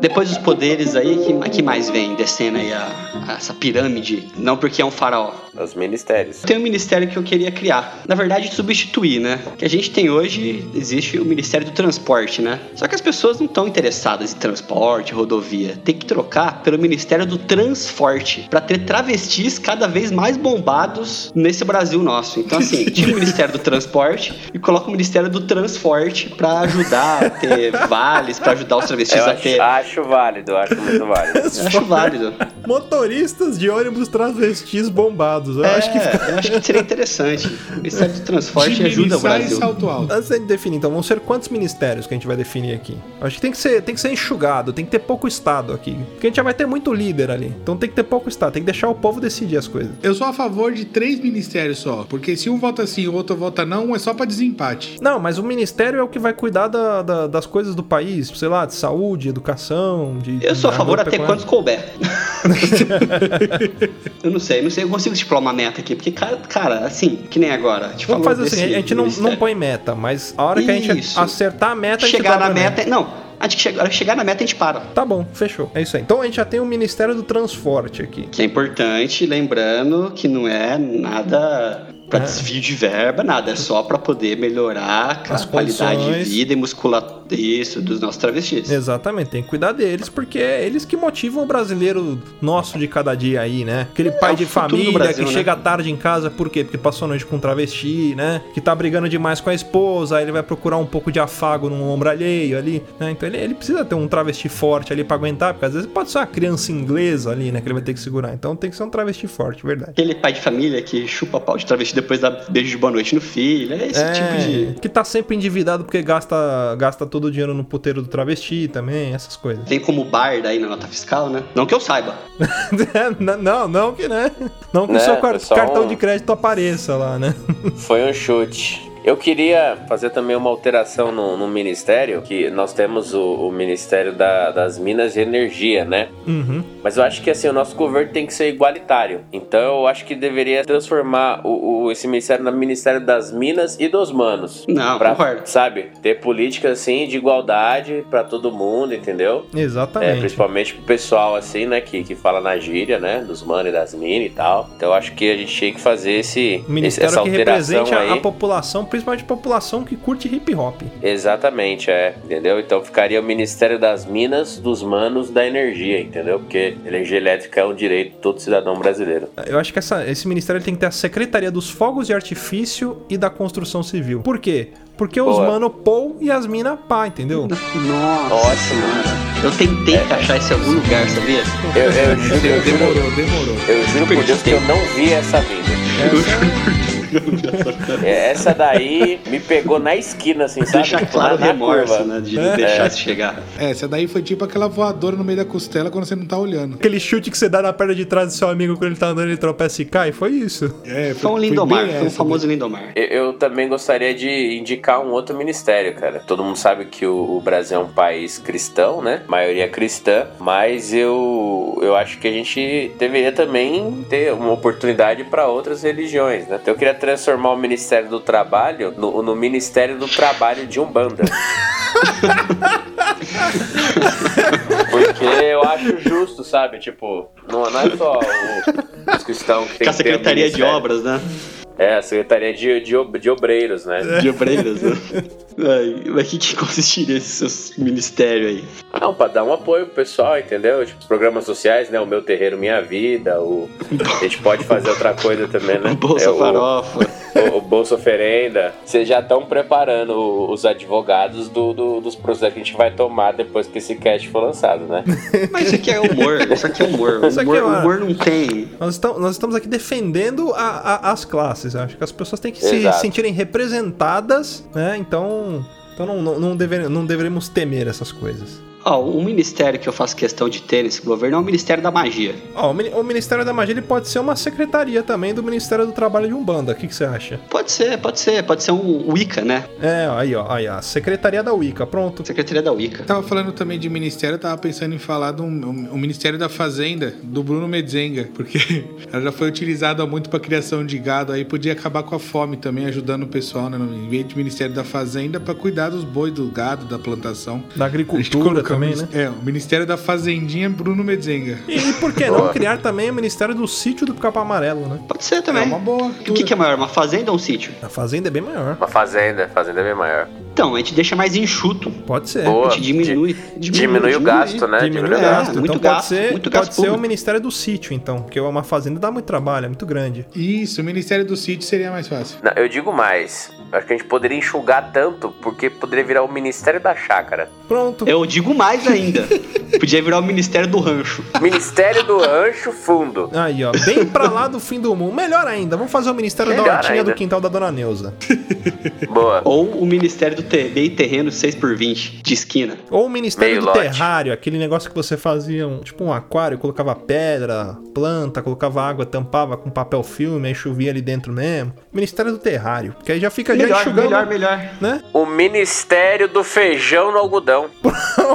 [SPEAKER 2] Depois dos poderes aí, que, que mais vem descendo aí a, a essa pirâmide? Não porque é um faraó.
[SPEAKER 6] Os ministérios.
[SPEAKER 2] Tem um ministério que eu queria criar. Na verdade, substituir, né? O que a gente tem hoje, existe o Ministério do Transporte, né? Só que as pessoas não estão interessadas em transporte, rodovia. Tem que trocar pelo Ministério do Transforte para ter travestis cada vez mais bombados nesse Brasil nosso. Então, assim, tira o Ministério do Transporte e coloca o Ministério do Transporte para ajudar a ter vales, para ajudar os travestis
[SPEAKER 6] Eu
[SPEAKER 2] a
[SPEAKER 6] acho,
[SPEAKER 2] ter.
[SPEAKER 6] acho válido, acho muito válido.
[SPEAKER 2] Eu acho válido.
[SPEAKER 1] Motoristas de ônibus travestis bombados. Eu
[SPEAKER 2] é,
[SPEAKER 1] acho que fica
[SPEAKER 2] eu acho que seria interessante. O Ministério do Transporte ajuda o Brasil.
[SPEAKER 4] salto alto.
[SPEAKER 1] Antes de definir, então, vão ser quantos ministérios que a gente vai definir aqui? Acho que tem que ser, tem que ser enxugado, tem que ter pouco Estado aqui. Porque a gente já vai ter muito líder ali. Então tem que ter pouco Estado, tem que deixar o povo decidir as coisas.
[SPEAKER 4] Eu sou a favor de três ministérios só, porque se um vota sim e o outro vota não, é só pra desempate.
[SPEAKER 1] Não, mas o ministério é o que vai cuidar da- da- das coisas do país, sei lá, de saúde, educação, de.
[SPEAKER 2] Eu sou a favor até quantos couber. eu não sei, não sei, eu consigo estipular uma meta aqui, porque, cara, cara assim, que nem agora. Te
[SPEAKER 1] Vamos
[SPEAKER 2] falou
[SPEAKER 1] fazer assim, a gente não, não põe meta, mas a hora que a gente
[SPEAKER 2] Isso.
[SPEAKER 1] acertar a meta, a gente
[SPEAKER 2] Chegar na
[SPEAKER 1] a
[SPEAKER 2] meta. Não, a gente chegar, chegar na meta a gente para.
[SPEAKER 1] Tá bom, fechou. É isso aí. Então a gente já tem o Ministério do Transporte aqui.
[SPEAKER 2] Que é importante, lembrando que não é nada pra
[SPEAKER 1] É.
[SPEAKER 2] desvio de verba, nada. É só pra poder melhorar a
[SPEAKER 1] As
[SPEAKER 2] qualidade de vida e musculatura isso, dos nossos travestis.
[SPEAKER 1] Exatamente, tem que cuidar deles, porque é eles que motivam o brasileiro nosso de cada dia aí, né? Aquele pai
[SPEAKER 2] É
[SPEAKER 1] de família
[SPEAKER 2] Brasil,
[SPEAKER 1] que
[SPEAKER 2] né?
[SPEAKER 1] chega tarde em casa, por quê? Porque passou a noite com um travesti, né? Que tá brigando demais com a esposa, aí ele vai procurar um pouco de afago num ombro alheio ali, né? Então ele, ele precisa ter um travesti forte ali pra aguentar, porque às vezes pode ser uma criança inglesa ali, né? Que ele vai ter que segurar. Então tem que ser um travesti forte, verdade.
[SPEAKER 2] Aquele pai de família que chupa pau de travesti depois dá beijo de boa noite no filho. É esse
[SPEAKER 1] É,
[SPEAKER 2] tipo de.
[SPEAKER 1] que tá sempre endividado porque gasta, gasta todo o dinheiro no puteiro do travesti também, essas coisas.
[SPEAKER 2] Vem como barda aí na nota fiscal, né? Não que eu saiba.
[SPEAKER 1] Não, não que, né? Não que o
[SPEAKER 6] Né,
[SPEAKER 1] seu car- cartão
[SPEAKER 6] um-
[SPEAKER 1] de crédito apareça lá, né?
[SPEAKER 6] Foi um chute. Eu queria fazer também uma alteração no, no ministério, que nós temos o, o Ministério da- das Minas e Energia, né?
[SPEAKER 1] Uhum.
[SPEAKER 6] Mas eu acho que assim, o nosso governo tem que ser igualitário. Então eu acho que deveria transformar o, o- esse ministério no Ministério das Minas e dos Manos.
[SPEAKER 2] Não,
[SPEAKER 6] pra,
[SPEAKER 2] concordo.
[SPEAKER 6] sabe, ter política assim de igualdade pra todo mundo, entendeu? É,
[SPEAKER 1] Exatamente.
[SPEAKER 6] principalmente pro pessoal assim, né, que, que fala na gíria, né, dos manos e das minas e tal. Então eu acho que a gente tinha que fazer esse, esse
[SPEAKER 1] Ministério
[SPEAKER 6] essa
[SPEAKER 1] que
[SPEAKER 6] alteração
[SPEAKER 1] represente a,
[SPEAKER 6] aí.
[SPEAKER 1] a população, principalmente a população que curte hip hop.
[SPEAKER 6] Exatamente, é, entendeu? Então ficaria o Ministério das Minas, dos Manos, da Energia, entendeu? Porque energia elétrica é um direito de todo cidadão brasileiro.
[SPEAKER 1] Eu acho que essa- esse ministério tem que ter a Secretaria dos Fogos de Artifício e da Construção Civil. Por quê? Porque os
[SPEAKER 6] Boa.
[SPEAKER 1] mano Paul e as mina pá, entendeu?
[SPEAKER 2] Nossa.
[SPEAKER 6] Ótimo.
[SPEAKER 2] Eu tentei encaixar isso em algum lugar, sabia?
[SPEAKER 6] Eu, eu juro, eu juro,
[SPEAKER 4] Demorou, demorou.
[SPEAKER 6] eu juro por Deus que eu não vi essa vinda. É, Essa daí me pegou na esquina, assim, sabe?
[SPEAKER 2] Deixa claro o remorso,
[SPEAKER 6] curva.
[SPEAKER 2] né? De não deixar isso chegar.
[SPEAKER 4] É, essa daí foi tipo aquela voadora no meio da costela quando você não tá olhando.
[SPEAKER 1] Aquele chute que você dá na perna de trás do seu amigo quando ele tá andando, ele tropeça e cai, foi isso.
[SPEAKER 4] É,
[SPEAKER 2] Foi um
[SPEAKER 4] bem
[SPEAKER 2] Lindomar, foi um
[SPEAKER 4] essa,
[SPEAKER 2] famoso Lindomar.
[SPEAKER 6] Eu- Eu também gostaria de indicar um outro ministério, cara. Todo mundo sabe que o, o Brasil é um país cristão, né? Maioria cristã, mas eu, eu acho que a gente deveria também ter uma oportunidade para outras religiões, né? Então eu queria transformar o Ministério do Trabalho no, no Ministério do Trabalho de Umbanda. Porque Porque eu acho justo, sabe? Tipo, não, não é só o, os cristãos que tem
[SPEAKER 2] Com a
[SPEAKER 6] que ter um
[SPEAKER 2] Secretaria de. Obras, né?
[SPEAKER 6] É, a Secretaria de, de, de Obreiros, né?
[SPEAKER 2] De obreiros, né? Ai, Mas o que, que consistiria esse seu ministério aí?
[SPEAKER 6] Não, pra dar um apoio pro pessoal, entendeu? Tipo, programas sociais, né? O Meu Terreiro Minha Vida, o... a gente pode fazer outra coisa também, né?
[SPEAKER 2] Bolsa
[SPEAKER 6] É o-
[SPEAKER 2] Farofa.
[SPEAKER 6] o, o Bolsa Oferenda. Vocês já estão preparando o- os advogados do, do- dos processos que a gente vai tomar depois que esse cast for lançado, né?
[SPEAKER 2] Mas isso aqui é humor, isso aqui é humor.
[SPEAKER 1] Isso aqui
[SPEAKER 2] Humor,
[SPEAKER 1] é uma-
[SPEAKER 2] humor não tem.
[SPEAKER 1] Nós estamos, nós estamos aqui defendendo a- a- as classes. Acho que as pessoas têm que se
[SPEAKER 6] Exato.
[SPEAKER 1] sentirem representadas, né? Então, então não, não, não, dever- não deveremos temer essas coisas.
[SPEAKER 2] Ó, um ministério que eu faço questão de ter nesse governo é o Ministério da Magia.
[SPEAKER 1] Ó, o, Mini- o Ministério da Magia ele pode ser uma secretaria também do Ministério do Trabalho de Umbanda. O que, que você acha?
[SPEAKER 2] Pode ser, pode ser, pode ser um Wicca, né?
[SPEAKER 1] É, aí, ó, aí, a Secretaria da Wicca, pronto.
[SPEAKER 2] Secretaria da Wicca.
[SPEAKER 4] Tava falando também de ministério, eu tava pensando em falar do um, um Ministério da Fazenda, do Bruno Medzenga, porque ela já foi utilizada muito pra criação de gado, aí podia acabar com a fome também, ajudando o pessoal, né? Em vez de Ministério da Fazenda, pra cuidar dos bois, do gado, da plantação.
[SPEAKER 1] Da agricultura também,
[SPEAKER 4] o
[SPEAKER 1] né?
[SPEAKER 4] É, o Ministério da Fazendinha Bruno Medzenga.
[SPEAKER 1] E, e por que não criar também o Ministério do Sítio do Capa Amarelo, né?
[SPEAKER 2] Pode ser
[SPEAKER 4] É
[SPEAKER 2] também.
[SPEAKER 4] uma boa.
[SPEAKER 2] O que, que é maior, uma fazenda ou um sítio?
[SPEAKER 1] A fazenda é bem maior.
[SPEAKER 6] Uma fazenda, fazenda é bem maior.
[SPEAKER 2] Então, a gente deixa mais enxuto.
[SPEAKER 1] Pode ser.
[SPEAKER 6] Boa.
[SPEAKER 2] A gente diminui.
[SPEAKER 6] Di- diminui o gasto, né?
[SPEAKER 1] Diminui o
[SPEAKER 2] É,
[SPEAKER 1] gasto.
[SPEAKER 2] muito
[SPEAKER 1] então
[SPEAKER 2] gasto,
[SPEAKER 1] pode ser,
[SPEAKER 2] muito
[SPEAKER 1] pode
[SPEAKER 2] gasto
[SPEAKER 1] ser o. Ministério do Sítio, então. Porque uma fazenda dá muito trabalho, é muito grande.
[SPEAKER 4] Isso, o Ministério do Sítio seria mais fácil.
[SPEAKER 6] Não, eu digo mais. Acho que a gente poderia enxugar tanto, porque poderia virar o Ministério da Chácara.
[SPEAKER 1] Pronto.
[SPEAKER 2] Eu digo mais ainda. Podia virar o Ministério do Rancho.
[SPEAKER 6] Ministério do Rancho Fundo.
[SPEAKER 1] Aí, ó, bem pra lá do fim do mundo. Melhor ainda, vamos fazer o Ministério da
[SPEAKER 6] Melhor
[SPEAKER 1] Hortinha do quintal da Dona Neuza.
[SPEAKER 6] Boa.
[SPEAKER 2] Ou o Ministério do Te- Meio Terreno 6x20, de esquina.
[SPEAKER 1] Ou o Ministério
[SPEAKER 6] Meio
[SPEAKER 1] do
[SPEAKER 6] lote.
[SPEAKER 1] Terrário, aquele negócio que você fazia, um, tipo um aquário, colocava pedra, planta, colocava água, tampava com papel filme, aí chovia ali dentro mesmo. Ministério do Terrário, que aí já fica
[SPEAKER 2] Melhor,
[SPEAKER 1] enxugando,
[SPEAKER 2] melhor, melhor.
[SPEAKER 1] né?
[SPEAKER 6] O Ministério do Feijão no Algodão.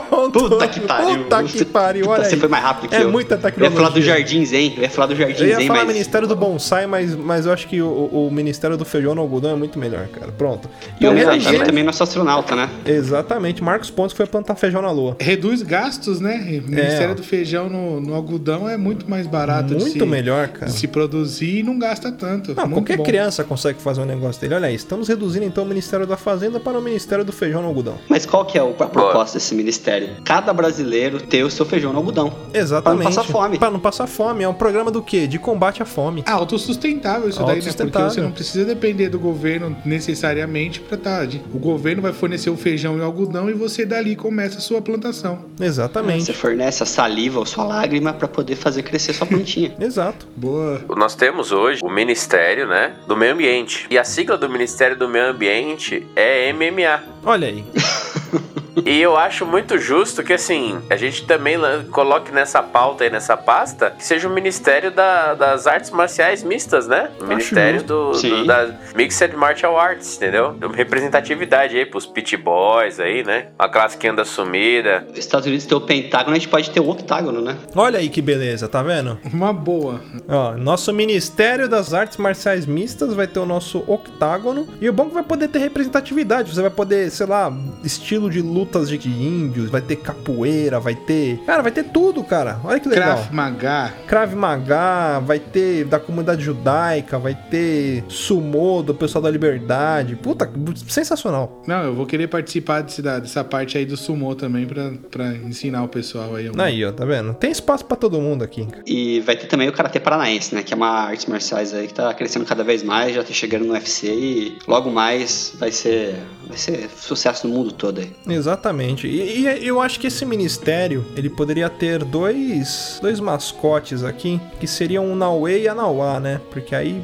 [SPEAKER 1] Pronto.
[SPEAKER 2] Puta que pariu.
[SPEAKER 1] Puta que pariu, olha
[SPEAKER 2] Você
[SPEAKER 1] aí.
[SPEAKER 2] foi mais rápido que
[SPEAKER 1] É
[SPEAKER 2] eu.
[SPEAKER 1] muita
[SPEAKER 2] Eu ia
[SPEAKER 1] tecnologia.
[SPEAKER 2] falar do Jardim Zen. Eu ia falar do Jardim
[SPEAKER 1] Eu ia falar
[SPEAKER 2] mas...
[SPEAKER 1] Ministério do Bonsai, mas, mas eu acho que o, o Ministério do Feijão no Algodão é muito melhor, cara. Pronto.
[SPEAKER 2] E o
[SPEAKER 1] Então,
[SPEAKER 2] RG
[SPEAKER 6] Exatamente.
[SPEAKER 2] também nosso astronauta, né?
[SPEAKER 1] Exatamente. Marcos Pontes foi plantar feijão na lua.
[SPEAKER 4] Reduz gastos, né? O Ministério
[SPEAKER 1] ó.
[SPEAKER 4] do Feijão no, no algodão é muito mais barato de
[SPEAKER 1] Muito
[SPEAKER 4] se,
[SPEAKER 1] melhor, cara.
[SPEAKER 4] de se produzir e não gasta tanto.
[SPEAKER 1] Não,
[SPEAKER 4] Muito
[SPEAKER 1] qualquer
[SPEAKER 4] bom.
[SPEAKER 1] criança consegue fazer um negócio dele. Olha aí, estamos reduzindo então o Ministério da Fazenda para o Ministério do Feijão no Algodão.
[SPEAKER 2] Mas qual que é o- a proposta desse ministério? Cada brasileiro ter o seu feijão no algodão.
[SPEAKER 1] Exatamente.
[SPEAKER 2] Pra não passar fome.
[SPEAKER 1] Pra não passar fome. É um programa do quê? De combate à fome.
[SPEAKER 4] Ah, autossustentável isso daí, né? Porque você não precisa depender do governo necessariamente pra tarde. O governo vai fornecer o feijão e o algodão e você dali começa a sua plantação.
[SPEAKER 2] Você
[SPEAKER 1] Exatamente.
[SPEAKER 2] fornece a saliva ou sua lágrima pra poder fazer crescer sua plantinha.
[SPEAKER 1] Exato.
[SPEAKER 4] Boa.
[SPEAKER 6] Nós temos hoje o Ministério, né, do Meio Ambiente. E a sigla do Ministério do Meio Ambiente é MMA.
[SPEAKER 1] Olha aí.
[SPEAKER 6] E eu acho muito justo que, assim, a gente também coloque nessa pauta aí, nessa pasta, que seja o Ministério da- das Artes Marciais Mistas, né? O Ministério do, do- da Mixed Martial Arts, entendeu? Uma Representatividade aí pros pit boys aí, né? Uma classe que anda sumida.
[SPEAKER 2] Estados Unidos tem o pentágono, a gente pode ter o octágono, né?
[SPEAKER 1] Olha aí que beleza, tá vendo?
[SPEAKER 4] Uma boa.
[SPEAKER 1] Ó, nosso Ministério das Artes Marciais Mistas vai ter o nosso octágono. E o bom é que vai poder ter representatividade. Você vai poder, sei lá, estilo de lutas de índios, vai ter capoeira, vai ter. Cara, vai ter tudo, cara. Olha que legal.
[SPEAKER 4] Krav Maga.
[SPEAKER 1] Krav Maga, vai ter da comunidade judaica, vai ter sumô do pessoal da liberdade. Puta, sensacional.
[SPEAKER 4] Não, eu vou querer participar desse, da- dessa parte aí do sumô também pra, pra ensinar o pessoal aí.
[SPEAKER 1] Aí, ó, tá vendo? Tem espaço pra todo mundo aqui.
[SPEAKER 2] E vai ter também o Karatê Paranaense, né? Que é uma artes marciais aí que tá crescendo cada vez mais, já tá chegando no UFC e logo mais vai ser, vai ser sucesso no mundo todo aí.
[SPEAKER 1] Exatamente. E, e eu acho que esse ministério, ele poderia ter dois, dois mascotes aqui, que seriam o Naue e a Nauá, né? Porque aí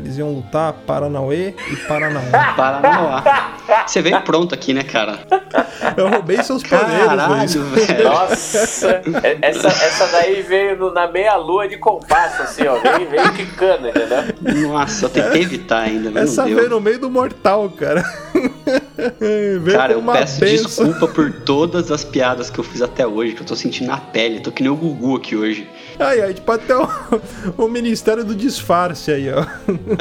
[SPEAKER 1] eles iam lutar Paranauê e Paranauá.
[SPEAKER 2] Paranauá. Você veio pronto aqui, né, cara?
[SPEAKER 1] Eu roubei seus poderes,
[SPEAKER 2] velho.
[SPEAKER 6] Nossa! É- essa, essa daí veio no- na meia-lua de compasso, assim, ó. Veio, veio quicando, entendeu?
[SPEAKER 2] Nossa, eu tentei evitar ainda, mas
[SPEAKER 1] Essa
[SPEAKER 2] não
[SPEAKER 1] veio no meio do mortal, cara. veio
[SPEAKER 2] Cara, eu peço
[SPEAKER 1] benção.
[SPEAKER 2] desculpa por todas as piadas que eu fiz até hoje, que eu tô sentindo na pele. Tô que nem o Gugu aqui hoje.
[SPEAKER 1] Aí, a gente pode ter o, o Ministério do Disfarce aí, ó.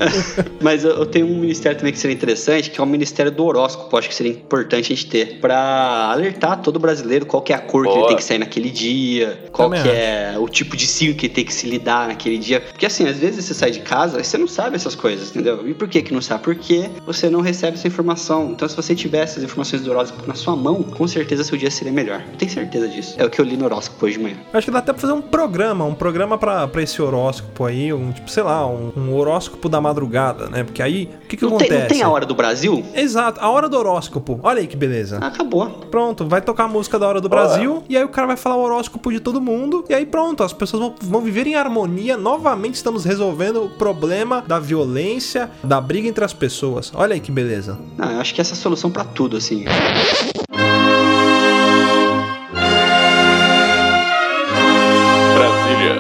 [SPEAKER 2] Mas eu, eu tenho um ministério também que seria interessante, que é o Ministério do Horóscopo. Acho que seria importante a gente ter. Pra alertar todo brasileiro qual que é a cor que
[SPEAKER 6] Boa.
[SPEAKER 2] ele tem que sair naquele dia, qual
[SPEAKER 1] Também
[SPEAKER 2] que é o tipo de signo que ele tem que se lidar naquele dia. Porque assim, às vezes você sai de casa e você não sabe essas coisas, entendeu? E por que que não sabe? Porque você não recebe essa informação. Então se você tivesse as informações do horóscopo na sua mão, com certeza seu dia seria melhor. Eu tenho certeza disso. É o que eu li no horóscopo hoje de manhã.
[SPEAKER 1] Acho que dá até pra fazer um programa, um programa pra, pra esse horóscopo aí, um tipo, sei lá, um, um horóscopo da madrugada, né? Porque aí, o que que
[SPEAKER 2] Não
[SPEAKER 1] acontece?
[SPEAKER 2] tem, não tem a hora do Brasil?
[SPEAKER 1] Exato, a hora do horóscopo. Olha aí que beleza.
[SPEAKER 2] Acabou.
[SPEAKER 1] Pronto, vai tocar a música da hora do Brasil, e aí o cara vai falar o horóscopo de todo mundo, e aí pronto, as pessoas vão, vão viver em harmonia. Novamente estamos resolvendo o problema da violência, da briga entre as pessoas. Olha aí que beleza.
[SPEAKER 2] Não, eu acho que essa é a solução pra tudo, assim.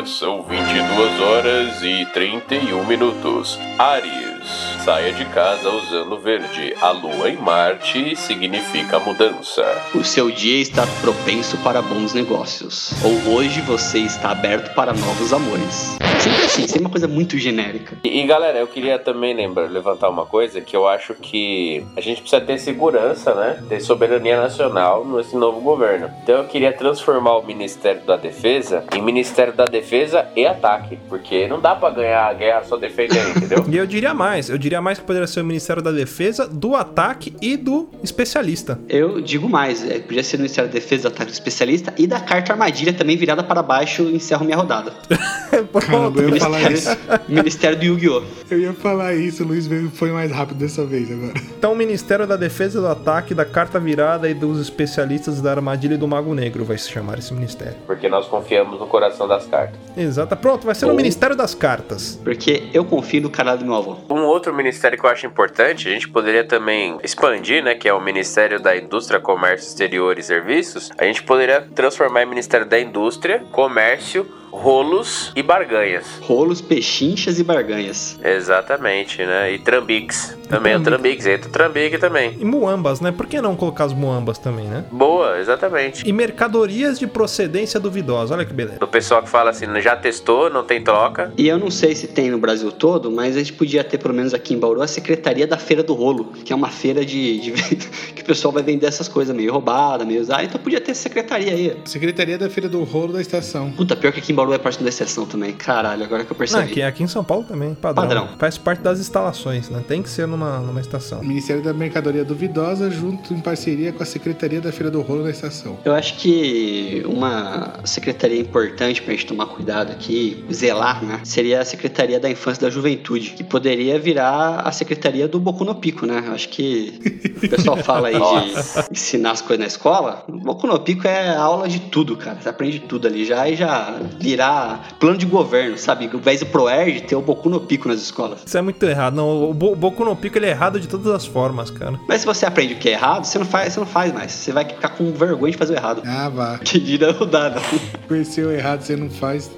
[SPEAKER 7] São 22 horas e 31 minutos. Ares, saia de casa usando verde. A lua em Marte significa mudança.
[SPEAKER 2] O seu dia está propenso para bons negócios. Ou hoje você está aberto para novos amores. Sempre assim, sempre uma coisa muito genérica.
[SPEAKER 6] E, e, galera, eu queria também lembrar, levantar uma coisa que eu acho que a gente precisa ter segurança, né? Ter soberania nacional nesse novo governo. Então eu queria transformar o Ministério da Defesa em Ministério da Defesa e Ataque. Porque não dá pra ganhar a guerra só defendendo, entendeu?
[SPEAKER 1] E eu diria mais, eu diria mais que poderia ser o Ministério da Defesa, do ataque e do especialista.
[SPEAKER 2] Eu digo mais, é, podia ser o Ministério da Defesa, ataque do especialista e da carta armadilha também virada para baixo encerro minha rodada.
[SPEAKER 4] Caramba, eu ia falar isso.
[SPEAKER 2] Ministério do Yu-Gi-Oh!
[SPEAKER 4] Eu ia falar isso, o Luiz veio- foi mais rápido dessa vez agora.
[SPEAKER 1] Então, o Ministério da Defesa, do Ataque, da Carta Virada e dos especialistas da Armadilha e do Mago Negro vai se chamar esse ministério.
[SPEAKER 6] Porque nós confiamos no coração das cartas.
[SPEAKER 1] Exato. Pronto, vai ser o
[SPEAKER 2] Ou-
[SPEAKER 1] Ministério das Cartas.
[SPEAKER 2] Porque eu confio no canal do meu avô.
[SPEAKER 6] Um outro ministério que eu acho importante, a gente poderia também expandir, né? Que é o Ministério da Indústria, Comércio Exterior e Serviços. A gente poderia transformar em Ministério da Indústria, Comércio, Rolos e Barganhas.
[SPEAKER 2] Rolos, pechinchas e barganhas.
[SPEAKER 6] Exatamente, né? E Trambiques. Também o Trambiques, entra o Trambique também.
[SPEAKER 1] E muambas, né? Por que não colocar as muambas também, né?
[SPEAKER 6] Boa, exatamente.
[SPEAKER 1] E mercadorias de procedência duvidosa. Olha que beleza.
[SPEAKER 6] Do pessoal que fala assim, já testou, não tem troca.
[SPEAKER 2] E eu não sei se tem no Brasil todo, mas a gente podia ter, pelo menos aqui em Bauru, a Secretaria da Feira do Rolo, que é uma feira de, de- que o pessoal vai vender essas coisas meio roubada, meio usada. Então podia ter essa secretaria aí.
[SPEAKER 4] Secretaria da Feira do Rolo da Estação.
[SPEAKER 2] Puta, pior que aqui em Bauru é parte da exceção também. Caralho, agora que eu
[SPEAKER 1] Não,
[SPEAKER 2] percebi.
[SPEAKER 1] aqui, aqui em São Paulo também, padrão.
[SPEAKER 2] Padrão.
[SPEAKER 1] Faz parte das instalações, né? Tem que ser numa, numa estação.
[SPEAKER 4] Ministério da Mercadoria Duvidosa, junto em parceria com a Secretaria da Feira do Rolo da Estação.
[SPEAKER 2] Eu acho que uma secretaria importante pra gente tomar cuidado aqui, zelar, né? Seria a Secretaria da Infância e da Juventude, que poderia virar a Secretaria do Boku no Pico, né? Eu acho que o pessoal fala aí de ensinar as coisas na escola. O Boku no Pico é aula de tudo, cara. Você aprende tudo ali já e já virar plano de governo, sabe? Ao invés do Proerd, ter o Boku no Pico nas escolas.
[SPEAKER 1] Isso é muito errado. Não, o Bo- Boku no Pico ele é errado de todas as formas, cara.
[SPEAKER 2] Mas se você aprende o que é errado, você não faz, você não faz mais. Você vai ficar com vergonha de fazer o errado.
[SPEAKER 4] Ah, vá.
[SPEAKER 2] Que dirá o dado.
[SPEAKER 4] Conheceu errado, você não faz.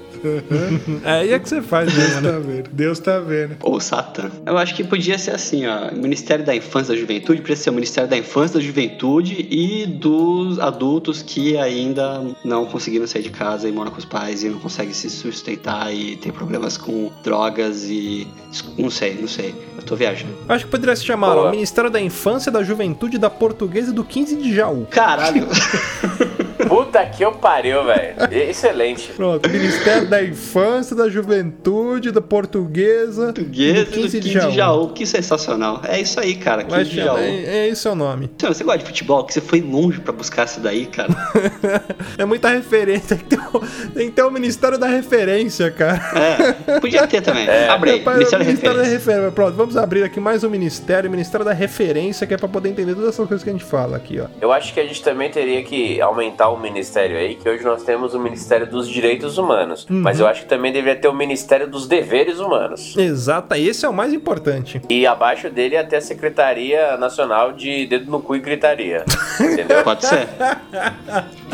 [SPEAKER 1] É, e é que você faz
[SPEAKER 4] Deus
[SPEAKER 1] mesmo, né?
[SPEAKER 4] tá vendo. Deus tá vendo.
[SPEAKER 2] Ou Satã. Eu acho que podia ser assim, ó. Ministério da Infância e da Juventude podia ser o Ministério da Infância e da Juventude e dos adultos que ainda não conseguiram sair de casa e moram com os pais e não conseguem se sustentar e tem problemas com drogas e. Não sei, não sei. Eu tô viajando.
[SPEAKER 1] Eu acho que poderia se chamar ó, Ministério da Infância, da Juventude, da Portuguesa e do 15 de Jaú.
[SPEAKER 2] Caralho!
[SPEAKER 6] Puta que eu pariu, velho. Excelente.
[SPEAKER 1] Pronto, Ministério da Infância, da Juventude, da Portuguesa,
[SPEAKER 2] Português
[SPEAKER 1] e
[SPEAKER 2] do 15 de Jaú. Que sensacional. É isso aí, cara. 15
[SPEAKER 1] Vai
[SPEAKER 2] de Jaú.
[SPEAKER 1] é, é esse é o nome.
[SPEAKER 2] Então, Você gosta de futebol? Que você foi longe pra buscar isso daí, cara.
[SPEAKER 1] É muita referência. Tem que, ter o, tem que ter o Ministério da Referência, cara.
[SPEAKER 2] É, podia ter também. Abre aí,
[SPEAKER 1] Rapaz,
[SPEAKER 2] Ministério
[SPEAKER 1] o
[SPEAKER 2] da
[SPEAKER 1] Ministério da
[SPEAKER 2] Referência.
[SPEAKER 1] Referência. Pronto, vamos abrir aqui mais um Ministério, Ministério da Referência, que é pra poder entender todas essas coisas que a gente fala aqui, ó.
[SPEAKER 6] Eu acho que a gente também teria que aumentar o ministério aí, que hoje nós temos o Ministério dos Direitos Humanos. Mas eu acho que também deveria ter o Ministério dos Deveres Humanos.
[SPEAKER 1] Exata, esse é o mais importante.
[SPEAKER 6] E abaixo dele até a Secretaria Nacional de Dedo no Cu e Gritaria. Entendeu?
[SPEAKER 2] Pode ser.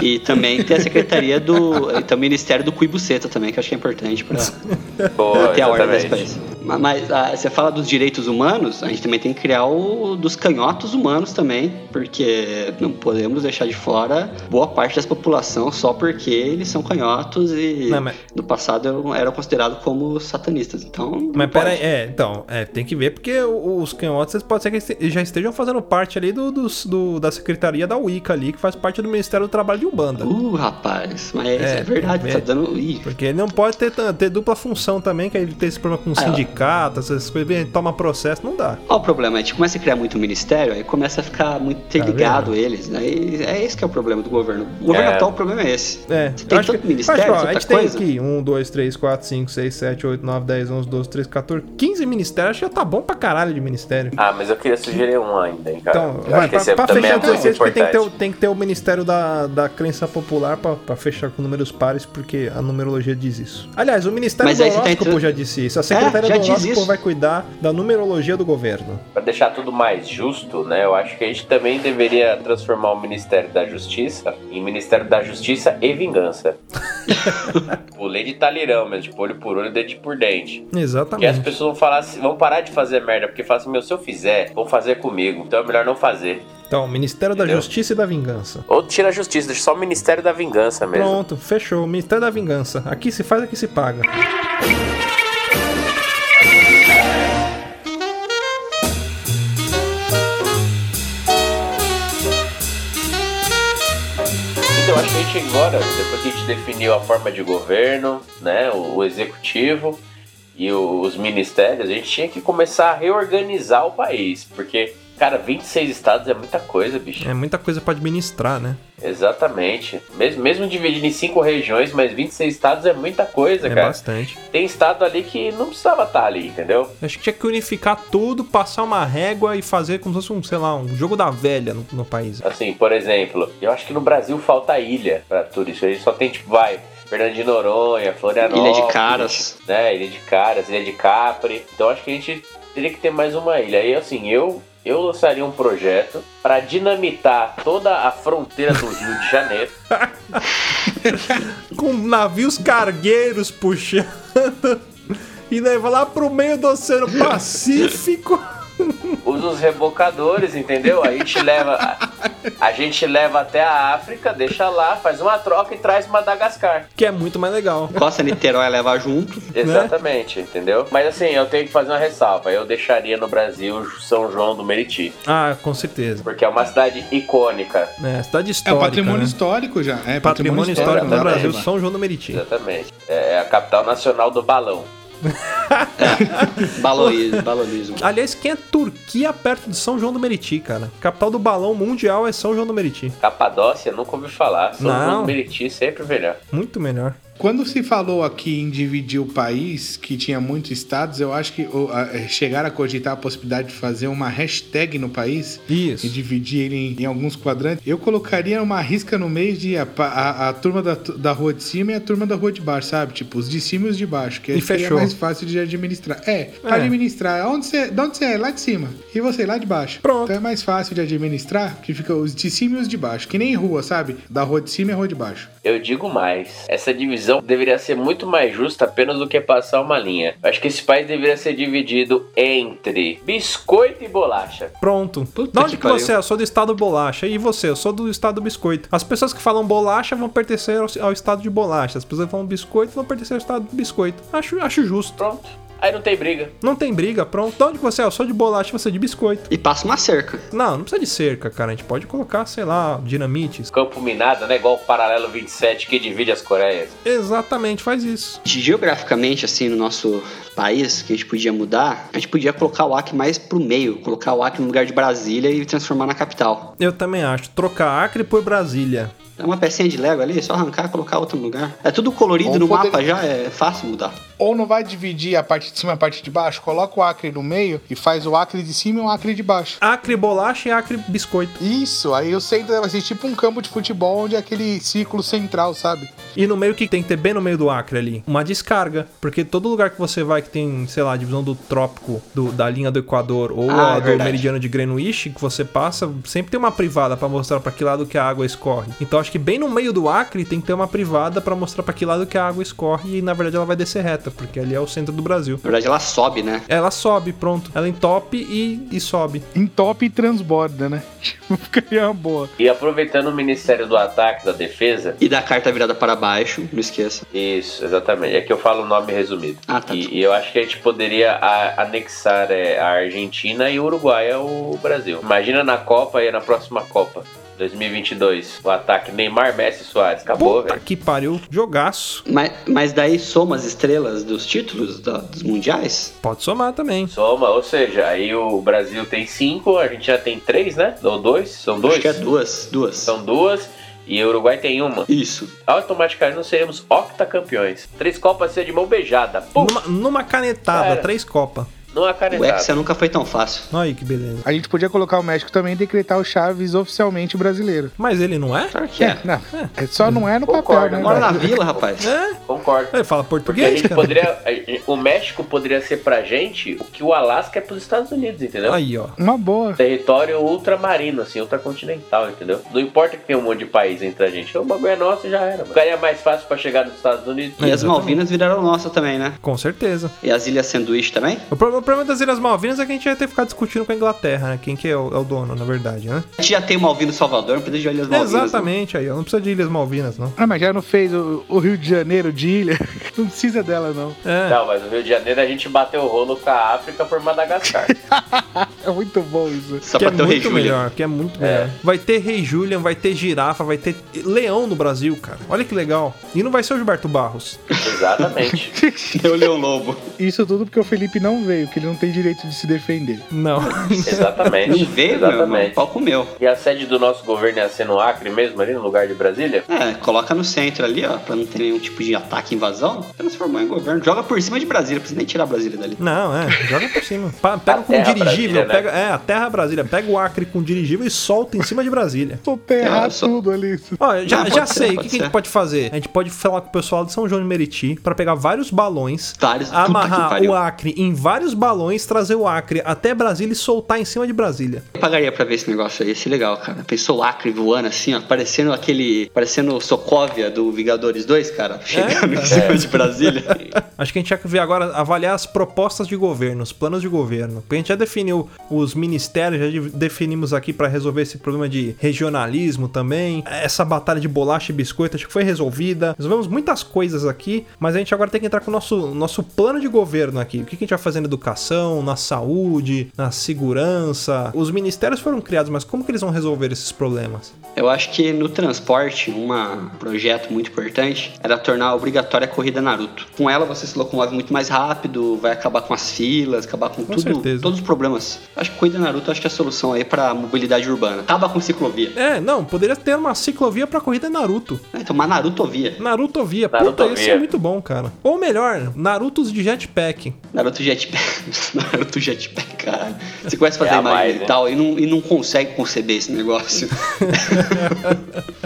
[SPEAKER 2] E também tem a secretaria do. Tem o Ministério do Cu e Buceta também, que eu acho que é importante pra
[SPEAKER 6] Boa,
[SPEAKER 2] ter a ordem desse país. Ma- Mas ah, você fala dos direitos humanos, a gente também tem que criar o dos canhotos humanos também, porque não podemos deixar de fora boa parte parte da população só porque eles são canhotos e
[SPEAKER 1] Não, mas-
[SPEAKER 2] no passado eram, considerados como satanistas. Então.
[SPEAKER 1] Mas pera aí,
[SPEAKER 2] pode.
[SPEAKER 1] é, então, é, tem que ver porque o- os canhotos pode ser que já estejam fazendo parte ali do, dos- do- da secretaria da Wicca ali, que faz parte do Ministério do Trabalho de Umbanda.
[SPEAKER 2] Uh, rapaz, mas
[SPEAKER 1] É,
[SPEAKER 2] é, verdade,
[SPEAKER 1] tem
[SPEAKER 2] tá
[SPEAKER 1] ver.
[SPEAKER 2] dando. Ih,
[SPEAKER 1] Porque ele não pode ter, ter dupla função também, que ele tem esse problema com
[SPEAKER 2] Ah,
[SPEAKER 1] sindicato, essas coisas, ele toma processo, não dá.
[SPEAKER 2] Qual o problema? A gente começa a criar muito ministério, aí começa a ficar muito
[SPEAKER 1] Tá
[SPEAKER 2] interligado eles. Aí é esse que é o problema do governo. O governo
[SPEAKER 6] É.
[SPEAKER 2] atual, o problema é esse.
[SPEAKER 1] É,
[SPEAKER 2] Você tem tanto
[SPEAKER 1] que-
[SPEAKER 2] ministério,
[SPEAKER 1] acho ó,
[SPEAKER 2] tanta
[SPEAKER 1] a gente tem
[SPEAKER 2] coisa.
[SPEAKER 1] aqui 1, 2, 3, 4, 5, 6, 7, 8, 9, 10, 11, 12, 13, 14, 15 ministérios. Acho que já tá bom pra caralho de ministério.
[SPEAKER 6] Ah, mas eu queria sugerir um ainda, hein, cara.
[SPEAKER 1] Então,
[SPEAKER 6] eu
[SPEAKER 1] vai,
[SPEAKER 6] acho que
[SPEAKER 1] pra,
[SPEAKER 6] é-
[SPEAKER 1] pra
[SPEAKER 6] é
[SPEAKER 1] fechar
[SPEAKER 6] muito
[SPEAKER 1] 16, porque tem que, ter, tem que ter o Ministério da, da Crença Popular pra, pra fechar com números pares, porque a numerologia diz isso. Aliás, o Ministério
[SPEAKER 2] Mas
[SPEAKER 1] do
[SPEAKER 2] tá
[SPEAKER 1] Horóscopo
[SPEAKER 2] entrando-
[SPEAKER 1] já disse isso. A Secretaria
[SPEAKER 2] É,
[SPEAKER 1] do Horóscopo vai cuidar da numerologia do governo.
[SPEAKER 6] Pra deixar tudo mais justo, né? Eu acho que a gente também deveria transformar o Ministério da Justiça em Ministério da Justiça e Vingança. o lei de talirão, mesmo, tipo olho por olho, dente por dente. Porque as
[SPEAKER 1] Exatamente.
[SPEAKER 6] pessoas vão falar assim, vão parar de fazer merda, porque falam assim, meu, se eu fizer, vão fazer comigo. Então é melhor não fazer.
[SPEAKER 1] Então, Ministério da
[SPEAKER 6] Entendeu?
[SPEAKER 1] Justiça e da Vingança.
[SPEAKER 6] Ou tira a justiça, deixa só o Ministério da Vingança mesmo.
[SPEAKER 1] Pronto, fechou. Ministério da Vingança. Aqui se faz, aqui se paga.
[SPEAKER 6] Acho que a gente agora, depois que a gente definiu a forma de governo, né, o, o executivo e o- os ministérios, a gente tinha que começar a reorganizar o país, porque cara, 26 estados é muita coisa, bicho.
[SPEAKER 1] É muita coisa pra administrar, né?
[SPEAKER 6] Exatamente. Mesmo, mesmo dividido em cinco regiões, mas 26 estados é muita coisa,
[SPEAKER 1] É
[SPEAKER 6] cara.
[SPEAKER 1] bastante.
[SPEAKER 6] Tem estado ali que não precisava estar ali, entendeu?
[SPEAKER 1] Acho que tinha que unificar tudo, passar uma régua e fazer como se fosse um, sei lá, um jogo da velha no, no país.
[SPEAKER 6] Assim, por exemplo, eu acho que no Brasil falta ilha pra turistas. A gente só tem, tipo, vai, Fernando de Noronha, Florianópolis.
[SPEAKER 2] Ilha de Caras.
[SPEAKER 6] Né, Ilha de Caras, Ilha de Capri. Então acho que a gente teria que ter mais uma ilha. Aí, assim, eu, eu lançaria um projeto pra dinamitar toda a fronteira do Rio de Janeiro.
[SPEAKER 1] Com navios cargueiros puxando e levar lá pro meio do Oceano Pacífico.
[SPEAKER 6] Usa os rebocadores, entendeu? Aí a gente leva. A, gente leva até a África, deixa lá, faz uma troca e traz Madagascar.
[SPEAKER 1] que é muito mais legal.
[SPEAKER 2] Costa Niterói leva junto.
[SPEAKER 6] Exatamente, entendeu? Mas assim, eu tenho que fazer uma ressalva. Eu deixaria no Brasil São João do Meriti.
[SPEAKER 1] Ah, com certeza.
[SPEAKER 6] Porque é uma cidade icônica.
[SPEAKER 1] É, cidade
[SPEAKER 4] É
[SPEAKER 1] histórica.
[SPEAKER 4] o patrimônio
[SPEAKER 1] né?
[SPEAKER 4] histórico já. É
[SPEAKER 1] Patrimônio histórico do. Brasil, São João do Meriti.
[SPEAKER 6] Exatamente. É a capital nacional do balão.
[SPEAKER 2] Balonismo, balonismo.
[SPEAKER 1] Aliás, quem é Turquia perto de São João do Meriti, cara? Capital do balão mundial é São João do Meriti.
[SPEAKER 6] Capadócia, nunca ouvi falar. São
[SPEAKER 1] Não.
[SPEAKER 6] João do Meriti, sempre melhor.
[SPEAKER 1] Muito melhor.
[SPEAKER 4] Quando se falou aqui em dividir o país, que tinha muitos estados, eu acho que o- a- é, chegaram a cogitar a possibilidade de fazer uma hashtag no país e
[SPEAKER 1] Isso.
[SPEAKER 4] dividir ele em, em alguns quadrantes. Eu colocaria uma risca no meio de a, a- a turma da, da rua de cima e a turma da rua de baixo, sabe? Tipo, os de cima e os de baixo, que
[SPEAKER 1] E fechou.
[SPEAKER 4] mais fácil de administrar. É,
[SPEAKER 1] É.
[SPEAKER 4] administrar. Onde você, de onde você é? Lá de cima. E você lá de baixo.
[SPEAKER 1] Pronto.
[SPEAKER 4] Então é mais fácil de administrar, que fica os de cima e os de baixo. Que nem rua, sabe? Da rua de cima e a rua de baixo.
[SPEAKER 6] Eu digo mais. Essa divisão deveria ser muito mais justa apenas do que passar uma linha. Eu acho que esse país deveria ser dividido entre biscoito e bolacha.
[SPEAKER 1] Pronto.
[SPEAKER 2] Puta
[SPEAKER 1] de onde
[SPEAKER 2] que
[SPEAKER 1] que, você é? Eu sou do estado bolacha. E você? Eu sou do estado biscoito. As pessoas que falam bolacha vão pertencer ao, ao estado de bolacha. As pessoas que falam biscoito vão pertencer ao estado do biscoito. Acho, acho justo.
[SPEAKER 6] Pronto. Aí não tem briga.
[SPEAKER 1] Não tem briga, pronto. De onde que você é? Eu sou de bolacha, você é de biscoito.
[SPEAKER 2] E passa uma cerca.
[SPEAKER 1] Não, não precisa de cerca, cara. A gente pode colocar, sei lá, dinamites.
[SPEAKER 6] Campo minado, né? Igual o paralelo 27 que divide as Coreias.
[SPEAKER 1] Exatamente, faz isso.
[SPEAKER 2] Geograficamente, assim, no nosso país, que a gente podia mudar, a gente podia colocar o Acre mais pro meio, colocar o Acre no lugar de Brasília e transformar na capital.
[SPEAKER 1] Eu também acho. Trocar Acre por Brasília.
[SPEAKER 2] É uma pecinha de Lego ali, só arrancar e colocar outro no lugar. É tudo colorido
[SPEAKER 4] Ou
[SPEAKER 2] no
[SPEAKER 4] poder-
[SPEAKER 2] mapa já, é fácil mudar.
[SPEAKER 4] Ou não vai dividir a parte de cima e a parte de baixo? Coloca o acre no meio e faz o acre de cima e o acre de baixo.
[SPEAKER 1] Acre bolacha e Acre biscoito.
[SPEAKER 4] Isso, aí o centro vai ser tipo um campo de futebol onde é aquele círculo central, sabe?
[SPEAKER 1] E no meio, o que tem que ter bem no meio do Acre ali? Uma descarga. Porque todo lugar que você vai que tem, sei lá, a divisão do trópico, do- da linha do Equador, ou
[SPEAKER 2] Ah,
[SPEAKER 1] a
[SPEAKER 2] é
[SPEAKER 1] do meridiano de Greenwich, que você passa, sempre tem uma privada pra mostrar pra que lado que a água escorre. Então acho que bem no meio do Acre tem que ter uma privada pra mostrar pra que lado que a água escorre e na verdade ela vai descer reta. Certa, porque ali é o centro do Brasil.
[SPEAKER 2] Na verdade, ela sobe, né?
[SPEAKER 1] Ela sobe, pronto. Ela entope e, e sobe.
[SPEAKER 4] Entope e transborda, né? Tipo, ficaria uma boa.
[SPEAKER 6] E aproveitando o Ministério do Ataque da Defesa,
[SPEAKER 2] E da carta virada para baixo, não esqueça.
[SPEAKER 6] isso, exatamente. É que eu falo o nome resumido.
[SPEAKER 2] Ah, tá.
[SPEAKER 6] E, e eu acho que a gente poderia a- anexar é, a Argentina e o Uruguai ao Brasil. Imagina na Copa e na próxima Copa. 2022, o ataque Neymar, Messi Soares. Acabou,
[SPEAKER 1] Puta
[SPEAKER 6] velho.
[SPEAKER 1] que pariu. Jogaço.
[SPEAKER 2] Mas, mas daí soma as estrelas dos títulos da- dos mundiais?
[SPEAKER 1] Pode somar também.
[SPEAKER 6] Soma, ou seja, aí o Brasil tem cinco, a Argentina tem três, né? Ou dois? São dois?
[SPEAKER 2] Acho que é duas. Duas.
[SPEAKER 6] São duas e o Uruguai tem uma.
[SPEAKER 2] Isso.
[SPEAKER 6] Automaticamente nós seremos octacampeões. Três copas ser de mão beijada. Pum!
[SPEAKER 1] Numa, numa canetada,
[SPEAKER 6] Cara.
[SPEAKER 1] três copas.
[SPEAKER 6] Numa
[SPEAKER 2] O
[SPEAKER 6] canetada.
[SPEAKER 2] Hexa nunca foi tão fácil.
[SPEAKER 1] Olha aí que beleza.
[SPEAKER 4] A gente podia colocar o México também e decretar o Chaves oficialmente brasileiro.
[SPEAKER 1] Mas ele não é?
[SPEAKER 2] Claro que é.
[SPEAKER 4] Não, é só não é no
[SPEAKER 6] Concordo,
[SPEAKER 4] papel, né?
[SPEAKER 2] Mora na vila, rapaz.
[SPEAKER 1] É.
[SPEAKER 6] Concordo.
[SPEAKER 1] Ele fala
[SPEAKER 6] Porque a
[SPEAKER 1] português,
[SPEAKER 6] gente
[SPEAKER 1] cara.
[SPEAKER 6] poderia. O México poderia ser pra gente o que o Alasca é pros Estados Unidos, entendeu?
[SPEAKER 1] Aí, ó.
[SPEAKER 4] Uma boa.
[SPEAKER 6] Território ultramarino, assim, ultracontinental, entendeu? Não importa que tenha um monte de país entre a gente. O bagulho é nosso e já era. mano. Ficaria mais fácil pra chegar nos Estados Unidos.
[SPEAKER 2] E as Malvinas viraram nossa também, né?
[SPEAKER 1] Com certeza.
[SPEAKER 2] E as Ilhas Sanduíche também?
[SPEAKER 1] O pro- o problema das Ilhas Malvinas é que a gente ia ter que ficar discutindo com a Inglaterra, né? Quem que é o, é o dono, na verdade, né?
[SPEAKER 2] A gente já tem Malvino Salvador, não precisa de Ilhas Malvinas. não.
[SPEAKER 1] Exatamente, aí, ó. Não precisa de Ilhas Malvinas, não.
[SPEAKER 4] Ah, mas já não fez o, o Rio de Janeiro de ilha? Não precisa dela, não.
[SPEAKER 1] É.
[SPEAKER 6] Não, mas no Rio de Janeiro a gente bateu o rolo com a África por Madagascar.
[SPEAKER 4] É muito bom isso.
[SPEAKER 2] Só
[SPEAKER 1] que
[SPEAKER 2] pra
[SPEAKER 1] é
[SPEAKER 2] ter o Rei
[SPEAKER 1] muito
[SPEAKER 2] Júlio.
[SPEAKER 1] melhor, que é muito melhor. Vai ter Rei Julian, vai ter girafa, vai ter leão no Brasil, cara. Olha que legal. E não vai ser o Gilberto Barros.
[SPEAKER 6] Exatamente.
[SPEAKER 2] Tem o Leão Lobo.
[SPEAKER 4] Isso tudo porque o Felipe não veio, que ele não tem direito de se defender.
[SPEAKER 1] Não.
[SPEAKER 6] Exatamente.
[SPEAKER 2] Não veio, meu.
[SPEAKER 6] Exatamente.
[SPEAKER 2] Pau comeu.
[SPEAKER 6] E a sede do nosso governo ia ser no Acre mesmo, ali no lugar de Brasília?
[SPEAKER 2] É, coloca no centro ali, ó, pra não ter nenhum tipo de ataque, invasão. Transformou em governo. Joga por cima de Brasília, precisa nem tirar Brasília dali.
[SPEAKER 1] Não, é. Joga por cima. Pa- Pega
[SPEAKER 6] A
[SPEAKER 1] com dirigível.
[SPEAKER 6] Brasília, né?
[SPEAKER 1] pega, É, a Terra Brasília. Pega o Acre com dirigível e solta em cima de Brasília.
[SPEAKER 4] Soterrar
[SPEAKER 2] só-
[SPEAKER 4] tudo ali.
[SPEAKER 1] Ó, já,
[SPEAKER 2] Não,
[SPEAKER 1] já sei. o que, que a gente pode fazer? A gente pode falar com o pessoal de São João de Meriti pra pegar vários balões, amarrar o Acre em vários balões, trazer o Acre até Brasília e soltar em cima de Brasília.
[SPEAKER 2] Eu pagaria pra ver esse negócio aí, ia ser legal, cara. Pensou o Acre voando assim, ó, parecendo aquele. Parecendo Sokovia do Vingadores 2, cara. Chegando em cima de Brasília.
[SPEAKER 1] Acho que a gente tinha que ver agora, avaliar as propostas de governo, os planos de governo. Porque a gente já definiu os ministérios, já de- definimos aqui pra resolver esse problema de regionalismo também. Essa batalha de bolacha e biscoito acho que foi resolvida. Resolvemos muitas coisas aqui, mas a gente agora tem que entrar com o nosso, nosso plano de governo aqui. O que que a gente vai fazer na educação, na saúde, na segurança. Os ministérios foram criados, mas como que eles vão resolver esses problemas?
[SPEAKER 2] Eu acho que no transporte, um projeto muito importante era tornar obrigatória a corrida Naruto. Com ela você se locomove muito mais rápido, vai acabar com as filas, acabar com, tudo,
[SPEAKER 1] certeza.
[SPEAKER 2] todos os problemas. Acho que corrida Naruto acho que é a solução aí pra mobilidade urbana. Acaba com ciclovia.
[SPEAKER 1] É, não, poderia ter uma ciclovia pra corrida Naruto.
[SPEAKER 2] É, Então, uma Narutovia.
[SPEAKER 1] Narutovia, puta,
[SPEAKER 6] Narutovia.
[SPEAKER 1] ia ser muito bom, cara. Ou melhor, Narutos de jetpack.
[SPEAKER 2] Naruto Jetpack. Naruto Jetpack, cara. Você começa a fazer
[SPEAKER 6] É a
[SPEAKER 2] imagem
[SPEAKER 6] mais,
[SPEAKER 2] e
[SPEAKER 6] né?
[SPEAKER 2] tal e não, e não consegue conceber esse negócio.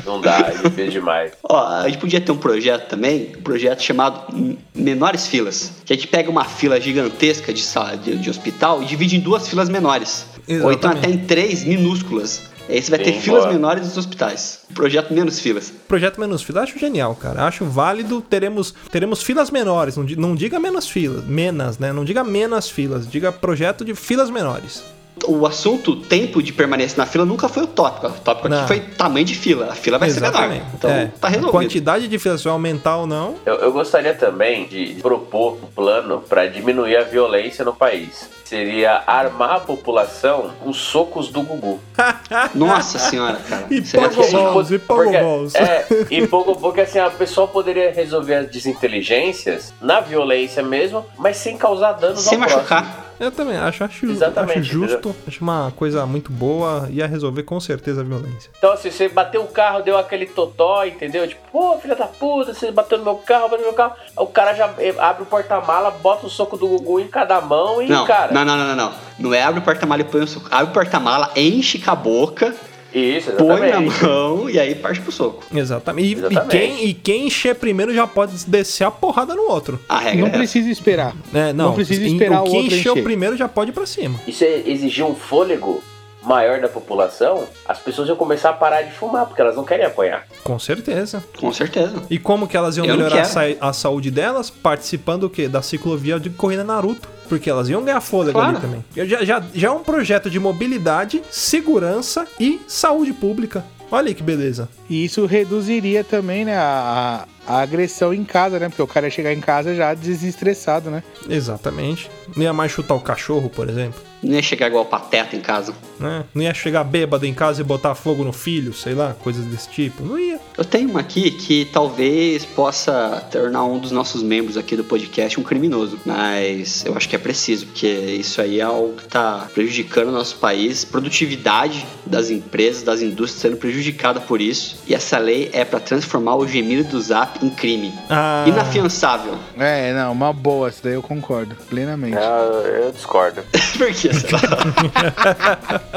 [SPEAKER 6] Não dá, é difícil demais.
[SPEAKER 2] Ó, a gente podia ter um projeto também, um projeto chamado Menores Filas. Que a gente pega uma fila gigantesca de, sala, de, de hospital e divide em duas filas menores. Ou então
[SPEAKER 1] Exatamente.
[SPEAKER 2] até em três minúsculas. Aí você vai ter
[SPEAKER 6] Sim,
[SPEAKER 2] filas
[SPEAKER 6] boa.
[SPEAKER 2] menores dos hospitais. Projeto menos filas.
[SPEAKER 1] Projeto menos filas, acho genial, cara. Acho válido. Teremos, teremos filas menores. Não, não diga menos filas. Menos, né? Não diga menos filas. Diga projeto de filas menores.
[SPEAKER 2] O assunto tempo de permanência na fila nunca foi o tópico. O tópico
[SPEAKER 1] Não.
[SPEAKER 2] aqui foi tamanho de fila. A fila vai ser menor. Então
[SPEAKER 1] É,
[SPEAKER 2] tá
[SPEAKER 1] a
[SPEAKER 2] resolvido.
[SPEAKER 1] quantidade de filas, se vai aumentar ou não.
[SPEAKER 6] Eu, eu gostaria também de propor um plano para diminuir a violência no país. Seria armar a população com socos do Gugu.
[SPEAKER 2] Nossa senhora, cara.
[SPEAKER 1] E
[SPEAKER 2] Seria
[SPEAKER 1] Pogoballs, e Pogoballs.
[SPEAKER 6] É, e pouco, porque assim, a pessoa poderia resolver as desinteligências na violência mesmo, mas sem causar danos
[SPEAKER 2] Sem
[SPEAKER 6] ao próximo.
[SPEAKER 1] Eu também acho, acho,
[SPEAKER 6] Exatamente,
[SPEAKER 1] acho justo. Acho uma coisa muito boa. Ia resolver com certeza a violência.
[SPEAKER 6] Então, assim, você bateu o carro, deu aquele totó, entendeu? Tipo, pô, filha da puta, você bateu no meu carro, bateu no meu carro. O cara já eh, abre o porta-mala, bota o soco do Gugu em cada mão e,
[SPEAKER 2] Não,
[SPEAKER 6] cara.
[SPEAKER 2] não, não, não, não, não. Não é abre o porta-mala e põe o soco. Abre o porta-mala, enche com a boca,
[SPEAKER 6] Isso,
[SPEAKER 2] põe na
[SPEAKER 6] exatamente.
[SPEAKER 2] mão e aí parte pro soco.
[SPEAKER 1] Exatamente. E,
[SPEAKER 6] Exatamente.
[SPEAKER 1] E, quem, e quem encher primeiro já pode descer a porrada no outro.
[SPEAKER 2] A regra
[SPEAKER 4] Não
[SPEAKER 2] é essa.
[SPEAKER 4] precisa esperar.
[SPEAKER 1] É, não,
[SPEAKER 4] Não precisa esperar
[SPEAKER 1] o
[SPEAKER 4] o
[SPEAKER 1] que
[SPEAKER 4] outro
[SPEAKER 1] encheu
[SPEAKER 4] encher.
[SPEAKER 1] primeiro já pode ir pra cima.
[SPEAKER 6] Isso é exigir um fôlego maior da população, as pessoas iam começar a parar de fumar, porque elas não querem apanhar.
[SPEAKER 1] Com certeza.
[SPEAKER 2] Com certeza.
[SPEAKER 1] E como que elas iam
[SPEAKER 2] Eu não
[SPEAKER 1] melhorar a, sa- a saúde delas? Participando do quê? Da ciclovia de corrida Naruto. Porque elas iam ganhar fôlego
[SPEAKER 2] Claro.
[SPEAKER 1] ali também. Já, já, já é um projeto de mobilidade, segurança e saúde pública. Olha aí que beleza.
[SPEAKER 4] E isso reduziria também, né, a, a- agressão em casa, né? Porque o cara ia chegar em casa já desestressado, né?
[SPEAKER 1] Exatamente. Não ia mais chutar o cachorro, por exemplo.
[SPEAKER 2] Não ia chegar igual pateta em casa.
[SPEAKER 1] Né? Não ia chegar bêbado em casa e botar fogo no filho, sei lá, coisas desse tipo. Não ia.
[SPEAKER 2] Eu tenho uma aqui que talvez possa tornar um dos nossos membros aqui do podcast um criminoso. Mas eu acho que é preciso, porque isso aí é algo que está prejudicando o nosso país. Produtividade das empresas, das indústrias sendo prejudicada por isso. E essa lei é para transformar o gemido do Zap em crime.
[SPEAKER 1] Ah,
[SPEAKER 2] Inafiançável.
[SPEAKER 4] É, não, uma boa, essa daí eu concordo, plenamente.
[SPEAKER 6] Eu, eu discordo.
[SPEAKER 2] Por que?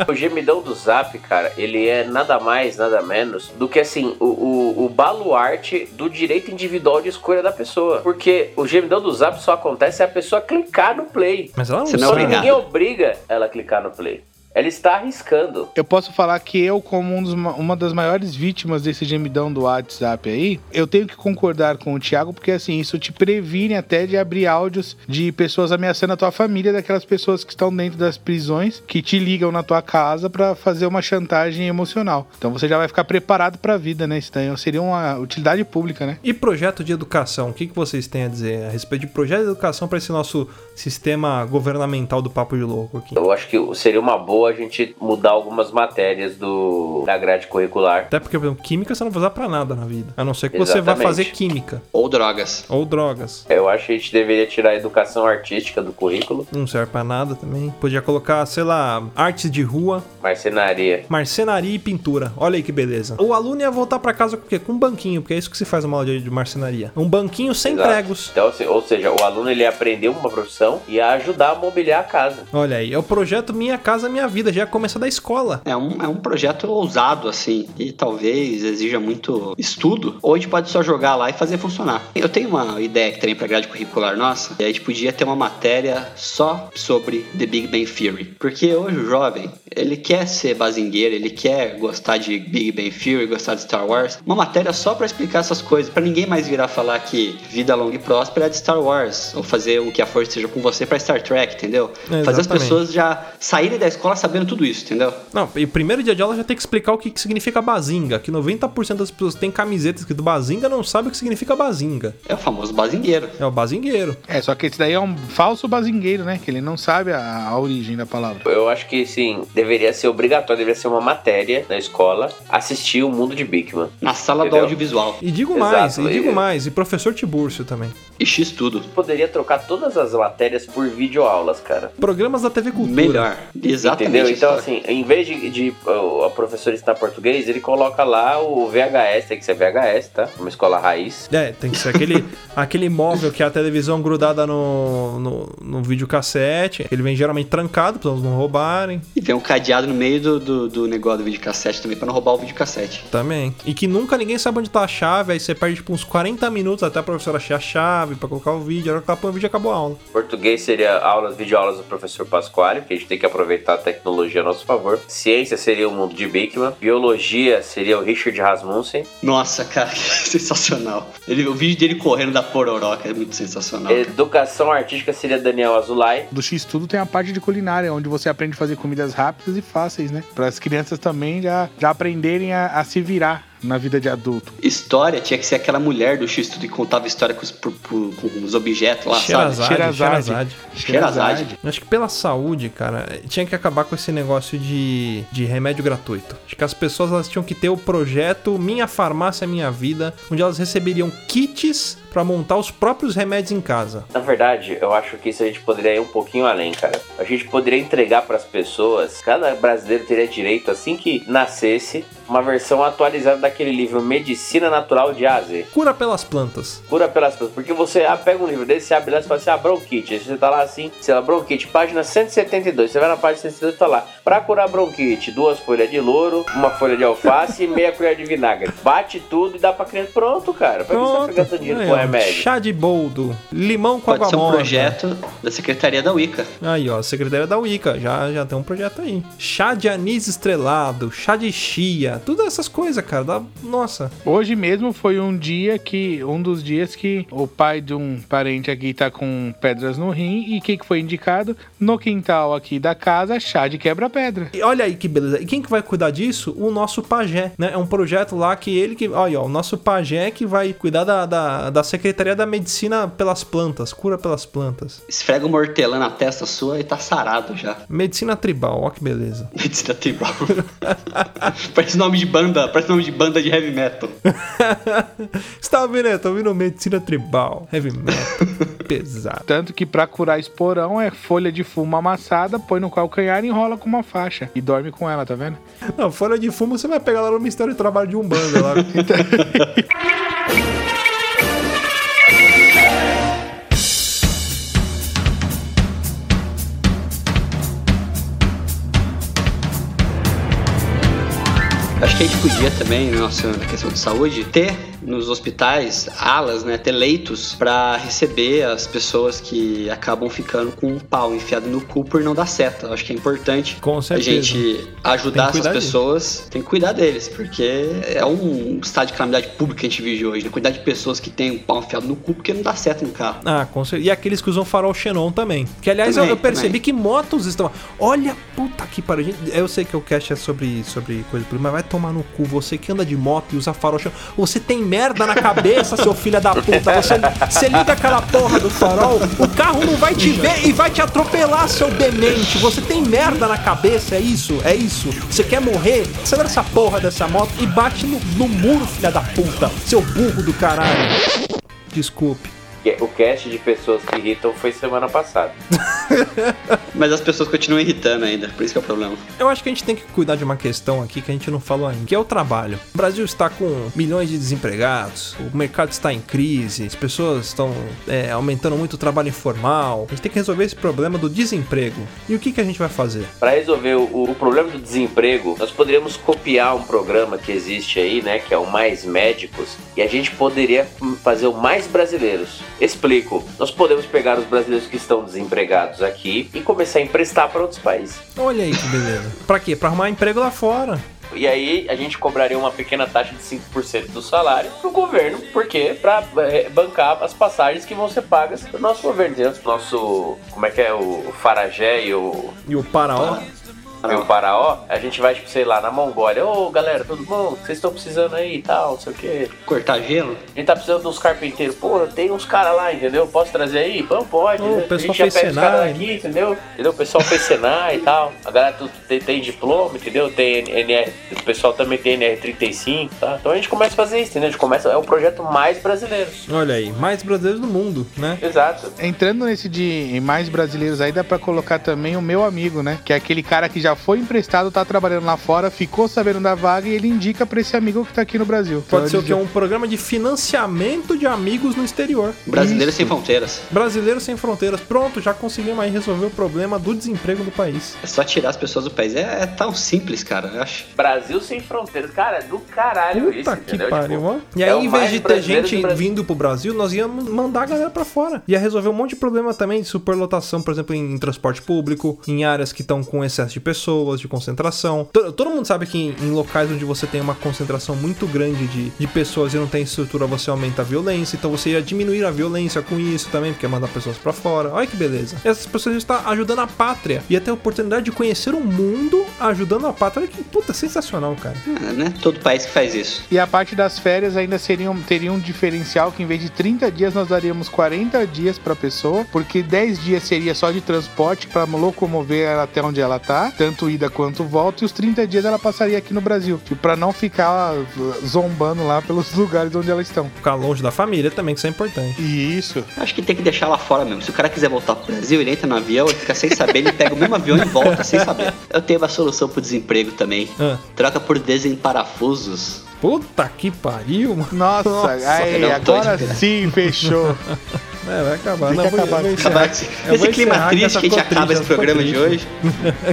[SPEAKER 6] O gemidão do Zap, cara, ele é nada mais, nada menos do que assim, o, o, o baluarte do direito individual de escolha da pessoa. Porque o gemidão do Zap só acontece se a pessoa clicar no play.
[SPEAKER 1] Mas ela não
[SPEAKER 2] Você não é
[SPEAKER 1] sabe.
[SPEAKER 2] obrigado.
[SPEAKER 6] Ninguém obriga ela a clicar no play. Ela está arriscando.
[SPEAKER 4] Eu posso falar que eu, como um dos ma- uma das maiores vítimas desse gemidão do WhatsApp aí, eu tenho que concordar com o Thiago, porque assim, isso te previne até de abrir áudios de pessoas ameaçando a tua família, daquelas pessoas que estão dentro das prisões, que te ligam na tua casa pra fazer uma chantagem emocional. Então você já vai ficar preparado pra vida, né? Daí seria uma utilidade pública, né?
[SPEAKER 1] E projeto de educação? O que, que vocês têm a dizer a respeito de projeto de educação para esse nosso sistema governamental do Papo de Louco aqui?
[SPEAKER 6] Eu acho que seria uma boa a gente mudar algumas matérias do da grade curricular.
[SPEAKER 1] Até porque, por exemplo, química você não vai usar pra nada na vida. A não ser que você vá
[SPEAKER 6] Exatamente.
[SPEAKER 1] fazer química
[SPEAKER 2] Ou drogas.
[SPEAKER 1] ou drogas.
[SPEAKER 6] Eu acho que a gente deveria tirar a educação artística do currículo,
[SPEAKER 1] Não serve pra nada também. Podia colocar, sei lá, artes de rua,
[SPEAKER 6] marcenaria.
[SPEAKER 1] marcenaria e pintura. Olha aí que beleza. O aluno ia voltar pra casa com o quê? Com um banquinho, porque é isso que se faz uma aula de marcenaria. Um banquinho sem
[SPEAKER 6] Exato.
[SPEAKER 1] pregos.
[SPEAKER 6] Então, ou seja, o aluno ele ia aprender uma profissão e ia ajudar a mobiliar a casa.
[SPEAKER 1] Olha aí, é o projeto Minha Casa Minha Vida, já começa da escola.
[SPEAKER 2] É um, é um projeto ousado, assim, e talvez exija muito estudo, ou a gente pode só jogar lá e fazer funcionar. Eu tenho uma ideia que também pra grade curricular nossa, e a gente podia ter uma matéria só sobre The Big Bang Theory. Porque hoje o jovem, ele quer ser bazingueiro, ele quer gostar de Big Bang Theory, gostar de Star Wars. Uma matéria só pra explicar essas coisas, pra ninguém mais virar falar que vida longa e próspera é de Star Wars, ou fazer o que a força esteja com você pra Star Trek, entendeu?
[SPEAKER 1] É,
[SPEAKER 2] Fazer as pessoas já saírem da escola sabendo tudo isso, entendeu?
[SPEAKER 1] Não, e o primeiro dia de aula já tem que explicar o que, que significa bazinga. Que 90% das pessoas têm camiseta escrito bazinga não sabe o que significa bazinga.
[SPEAKER 2] É o famoso bazingueiro.
[SPEAKER 1] É o bazingueiro.
[SPEAKER 4] É, só que esse daí é um falso bazingueiro, né? Que ele não sabe a, a origem da palavra.
[SPEAKER 6] Eu acho que, sim, deveria ser obrigatório, deveria ser uma matéria na escola assistir o mundo de Bigman.
[SPEAKER 2] Na sala do
[SPEAKER 6] Entendeu?
[SPEAKER 2] audiovisual.
[SPEAKER 1] E digo
[SPEAKER 6] Exato,
[SPEAKER 1] mais, e digo mais, e professor Tibúrcio também.
[SPEAKER 2] E X tudo.
[SPEAKER 6] Poderia trocar todas as matérias por videoaulas, cara.
[SPEAKER 1] Programas da TV Cultura.
[SPEAKER 2] Melhor. Exatamente.
[SPEAKER 6] Entendeu? Então, assim, em vez de, de uh, a professora ensinar português, ele coloca lá o VHS, tem que ser VHS, tá? Uma escola raiz.
[SPEAKER 1] É, tem que ser aquele, aquele móvel que é a televisão grudada no, no, no videocassete. Ele vem geralmente trancado, para não roubarem.
[SPEAKER 2] E tem um cadeado no meio do, do, do negócio do videocassete também, pra não roubar o videocassete.
[SPEAKER 1] Também. E que nunca ninguém sabe onde tá a chave, aí você perde tipo uns 40 minutos até a professora achar a chave pra colocar o vídeo. A hora que ela põe o vídeo acabou a aula.
[SPEAKER 6] Português seria aulas, videoaulas do professor Pasquale, que a gente tem que aproveitar a tecnologia a nosso favor. Ciência seria o mundo de Bigman. Biologia seria o Richard Rasmussen.
[SPEAKER 2] Nossa, cara, que sensacional. Ele, o vídeo dele correndo da pororoca é muito sensacional.
[SPEAKER 6] Educação artística seria Daniel Azulay.
[SPEAKER 4] Do X Tudo tem a parte de culinária, onde você aprende a fazer comidas rápidas e fáceis, né? Para as crianças também já, já aprenderem a, a se virar na vida de adulto.
[SPEAKER 2] História tinha que ser aquela mulher do X tudo que contava história com os, por- por- com os objetos lá, sabe?
[SPEAKER 1] Xerazade,
[SPEAKER 4] Xerazade.
[SPEAKER 1] Xerazade.
[SPEAKER 2] Xerazade.
[SPEAKER 1] Acho que pela saúde, cara, tinha que acabar com esse negócio de, de remédio gratuito. Acho que as pessoas elas tinham que ter o projeto Minha Farmácia Minha Vida, onde elas receberiam kits pra montar os próprios remédios em casa.
[SPEAKER 6] Na verdade, eu acho que isso a gente poderia ir um pouquinho além, cara. A gente poderia entregar para as pessoas, cada brasileiro teria direito, assim que nascesse, uma versão atualizada daquele livro Medicina Natural de A a Z.
[SPEAKER 1] Cura pelas plantas.
[SPEAKER 6] Cura pelas plantas. Porque você ah, pega um livro desse, você abre lá e fala assim, ah, bronquite. Aí você tá lá assim, sei lá, bronquite, página 172. Você vai na página 172 e tá lá. Pra curar bronquite, duas folhas de louro, uma folha de alface e meia colher de vinagre. Bate tudo e dá pra criança. Pronto, cara. Pra que você
[SPEAKER 1] Pronto.
[SPEAKER 6] vai ficar gastando dinheiro com remédio?
[SPEAKER 1] Chá de boldo. Limão com
[SPEAKER 2] Pode ser um projeto da Secretaria da Wicca.
[SPEAKER 1] Aí, ó, secretária da Wicca, já, já tem um projeto aí. Chá de anis estrelado, chá de chia, tudo essas coisas, cara. Dá... Nossa.
[SPEAKER 4] Hoje mesmo foi um dia que. Um dos dias que o pai de um parente aqui tá com pedras no rim. E o que, que foi indicado? No quintal aqui da casa, chá de quebra-pedra.
[SPEAKER 1] E olha aí que beleza. E quem que vai cuidar disso? O nosso pajé, né? É um projeto lá que ele que. Olha, ó, o nosso pajé que vai cuidar da, da, da Secretaria da Medicina pelas plantas, cura pelas plantas.
[SPEAKER 2] Esfrega uma hortelã na testa sua e tá sarado já.
[SPEAKER 1] Medicina tribal, ó que beleza.
[SPEAKER 2] Medicina tribal. parece nome de banda, parece nome de banda de heavy metal.
[SPEAKER 1] Você tá ouvindo, né? Tá ouvindo medicina tribal, heavy metal, pesado.
[SPEAKER 4] Tanto que pra curar esporão é folha de fumo amassada, põe no calcanhar e enrola com uma faixa. E dorme com ela, tá vendo?
[SPEAKER 1] Não, folha de fumo você vai pegar lá no Mistério de Trabalho de Umbanda lá.
[SPEAKER 2] Acho que a gente podia também, nossa, na questão de saúde, ter nos hospitais alas, né, ter leitos pra receber as pessoas que acabam ficando com um pau enfiado no cu por não dar seta. Acho que é importante a gente ajudar
[SPEAKER 1] Tem
[SPEAKER 2] essas pessoas, tem que cuidar deles, porque é um estado de calamidade pública que a gente vive hoje, né? Cuidar de pessoas que têm um pau enfiado no cu porque não dá seta no carro.
[SPEAKER 1] Ah, com certeza. E aqueles que usam farol Xenon também. Que aliás eu-
[SPEAKER 2] Também,
[SPEAKER 1] eu, percebi
[SPEAKER 2] também.
[SPEAKER 1] que motos estão. Olha, puta que pariu. Eu sei que o cast é sobre, sobre coisa, mas vai tomar no cu. Você que anda de moto e usa farol Xenon. Você tem merda na cabeça, seu filho da puta. Você, você liga aquela porra do farol, o carro não vai te ver e vai te atropelar, seu demente. Você tem merda na cabeça, é isso? É isso? Você quer morrer? Acelera essa porra dessa moto e bate no, no muro, filha da puta. Seu burro do caralho. Desculpe.
[SPEAKER 6] O cast de pessoas que irritam foi semana passada.
[SPEAKER 2] Mas as pessoas continuam irritando ainda, por isso que é o problema.
[SPEAKER 1] Eu acho que a gente tem que cuidar de uma questão aqui que a gente não falou ainda, que é o trabalho. O Brasil está com milhões de desempregados, o mercado está em crise, as pessoas estão é, aumentando muito o trabalho informal. A gente tem que resolver esse problema do desemprego. E o que, que a gente vai fazer?
[SPEAKER 6] Para resolver o, o problema do desemprego, nós poderíamos copiar um programa que existe aí, né, que é o Mais Médicos, e a gente poderia fazer o Mais Brasileiros. Explico. Nós podemos pegar os brasileiros que estão desempregados aqui e começar a emprestar para outros países.
[SPEAKER 1] Olha aí que beleza. pra quê? Pra arrumar emprego lá fora.
[SPEAKER 6] E aí a gente cobraria uma pequena taxa de 5% do salário pro governo, porque para bancar as passagens que vão ser pagas pro nosso governo. Nosso, como é que é o Faragé e o
[SPEAKER 1] E o Paraó?
[SPEAKER 6] E o Paraó, a gente vai, tipo, sei lá, na Mongólia. Ô, galera, tudo bom? Vocês estão precisando aí e tal, não sei o quê.
[SPEAKER 2] Cortar gelo?
[SPEAKER 6] A gente tá precisando uns carpinteiros. Pô, tem uns caras lá, entendeu? Posso trazer aí? Não, pode.
[SPEAKER 1] Ô, o
[SPEAKER 6] né?
[SPEAKER 1] pessoal
[SPEAKER 6] a gente já pega os caras
[SPEAKER 1] Senai,
[SPEAKER 6] daqui, entendeu? entendeu? O pessoal fez Senai e tal. A galera tu- tem, tem diploma, entendeu? Tem NR, o pessoal também tem NR35, tá? Então a gente começa a fazer isso, entendeu? A gente começa, é o projeto mais brasileiro.
[SPEAKER 1] Olha aí, mais brasileiros do mundo, né?
[SPEAKER 6] Exato.
[SPEAKER 4] Entrando nesse de mais brasileiros aí, dá pra colocar também o meu amigo, né? Que é aquele cara que já foi emprestado, tá trabalhando lá fora, ficou sabendo da vaga e ele indica pra esse amigo que tá aqui no Brasil.
[SPEAKER 1] Pode ser
[SPEAKER 4] Então,
[SPEAKER 1] o que? Um programa de financiamento de amigos no exterior.
[SPEAKER 2] Brasileiro sem fronteiras.
[SPEAKER 1] Brasileiros sem fronteiras. Pronto, já conseguimos aí resolver o problema do desemprego do país.
[SPEAKER 2] É só tirar as pessoas do país. É, é tão simples, cara, eu acho.
[SPEAKER 6] Brasil sem fronteiras. Cara, do caralho isso,
[SPEAKER 1] Puta que
[SPEAKER 6] entendeu?
[SPEAKER 1] pariu,
[SPEAKER 6] Tipo.
[SPEAKER 1] E
[SPEAKER 6] é
[SPEAKER 1] aí,
[SPEAKER 6] o
[SPEAKER 1] em vez de ter
[SPEAKER 6] brasileiro
[SPEAKER 1] gente vindo pro Brasil, nós íamos mandar a galera pra fora. Ia resolver um monte de problema também de superlotação, por exemplo, em, em transporte público, em áreas que estão com excesso de pessoas, de concentração. To- Todo mundo sabe que em, em locais onde você tem uma concentração muito grande de, de pessoas e não tem estrutura, você aumenta a violência. Então você ia diminuir a violência com isso também, porque ia mandar pessoas pra fora. Olha que beleza. Essas pessoas estão ajudando a pátria. Ia ter a oportunidade de conhecer o mundo ajudando a pátria. Olha que puta sensacional, cara.
[SPEAKER 2] É, né? Todo país que faz isso.
[SPEAKER 4] E a parte das férias ainda seriam, teria um diferencial que em vez de 30 dias nós daríamos 40 dias pra pessoa, porque 10 dias seria só de transporte pra locomover ela até onde ela tá. Tanto tanto ida quanto volta, e os 30 dias ela passaria aqui no Brasil. Tipo, pra não ficar uh, zombando lá pelos lugares onde elas estão.
[SPEAKER 1] Ficar longe da família também, que isso é importante.
[SPEAKER 4] Isso.
[SPEAKER 2] Acho que tem que deixar lá fora mesmo. Se o cara quiser voltar pro Brasil, ele entra no avião, ele fica sem saber, ele pega o mesmo avião e volta sem saber. Eu tenho uma solução pro desemprego também.
[SPEAKER 1] Ah.
[SPEAKER 2] Troca por desemparafusos.
[SPEAKER 1] Puta que pariu, mano.
[SPEAKER 4] Nossa, aí,
[SPEAKER 2] não, tô
[SPEAKER 4] agora
[SPEAKER 2] esperando.
[SPEAKER 4] sim, fechou.
[SPEAKER 1] É, vai acabar.
[SPEAKER 4] Tem
[SPEAKER 1] Não, vou-
[SPEAKER 4] acabar.
[SPEAKER 1] vou.
[SPEAKER 2] Acabar esse, esse clima triste que a gente acaba esse programa de hoje.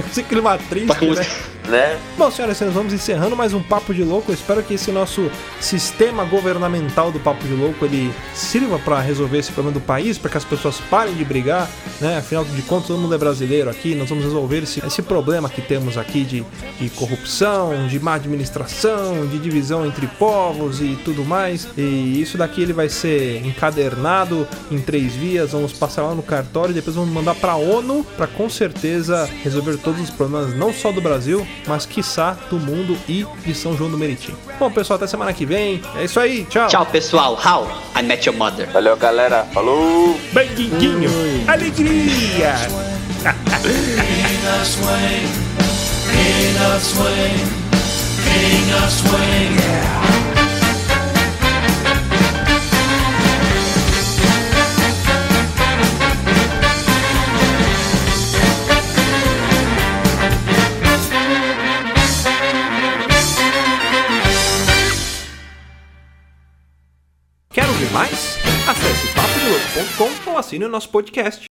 [SPEAKER 1] Esse clima triste, né?
[SPEAKER 6] Né?
[SPEAKER 1] Bom, senhoras e senhores, vamos encerrando mais um Papo de Louco. Eu espero que esse nosso sistema governamental do Papo de Louco ele sirva para resolver esse problema do país, para que as pessoas parem de brigar, né? Afinal de contas, todo mundo é brasileiro aqui. Nós vamos resolver esse, esse problema que temos aqui de, de corrupção, de má administração, de divisão entre povos e tudo mais. E isso daqui ele vai ser encadernado em três vias. Vamos passar lá no cartório e depois vamos mandar para a ONU para com certeza resolver todos os problemas, não só do Brasil, mas quiçá do mundo e de São João do Meriti. Bom, pessoal, até semana que vem. É isso aí, tchau.
[SPEAKER 2] Tchau, pessoal. How I Met Your Mother.
[SPEAKER 6] Valeu, galera. Falou!
[SPEAKER 1] Benguinho. Alegria. Quer ouvir mais? Acesse papodelouco.com ou assine o nosso podcast.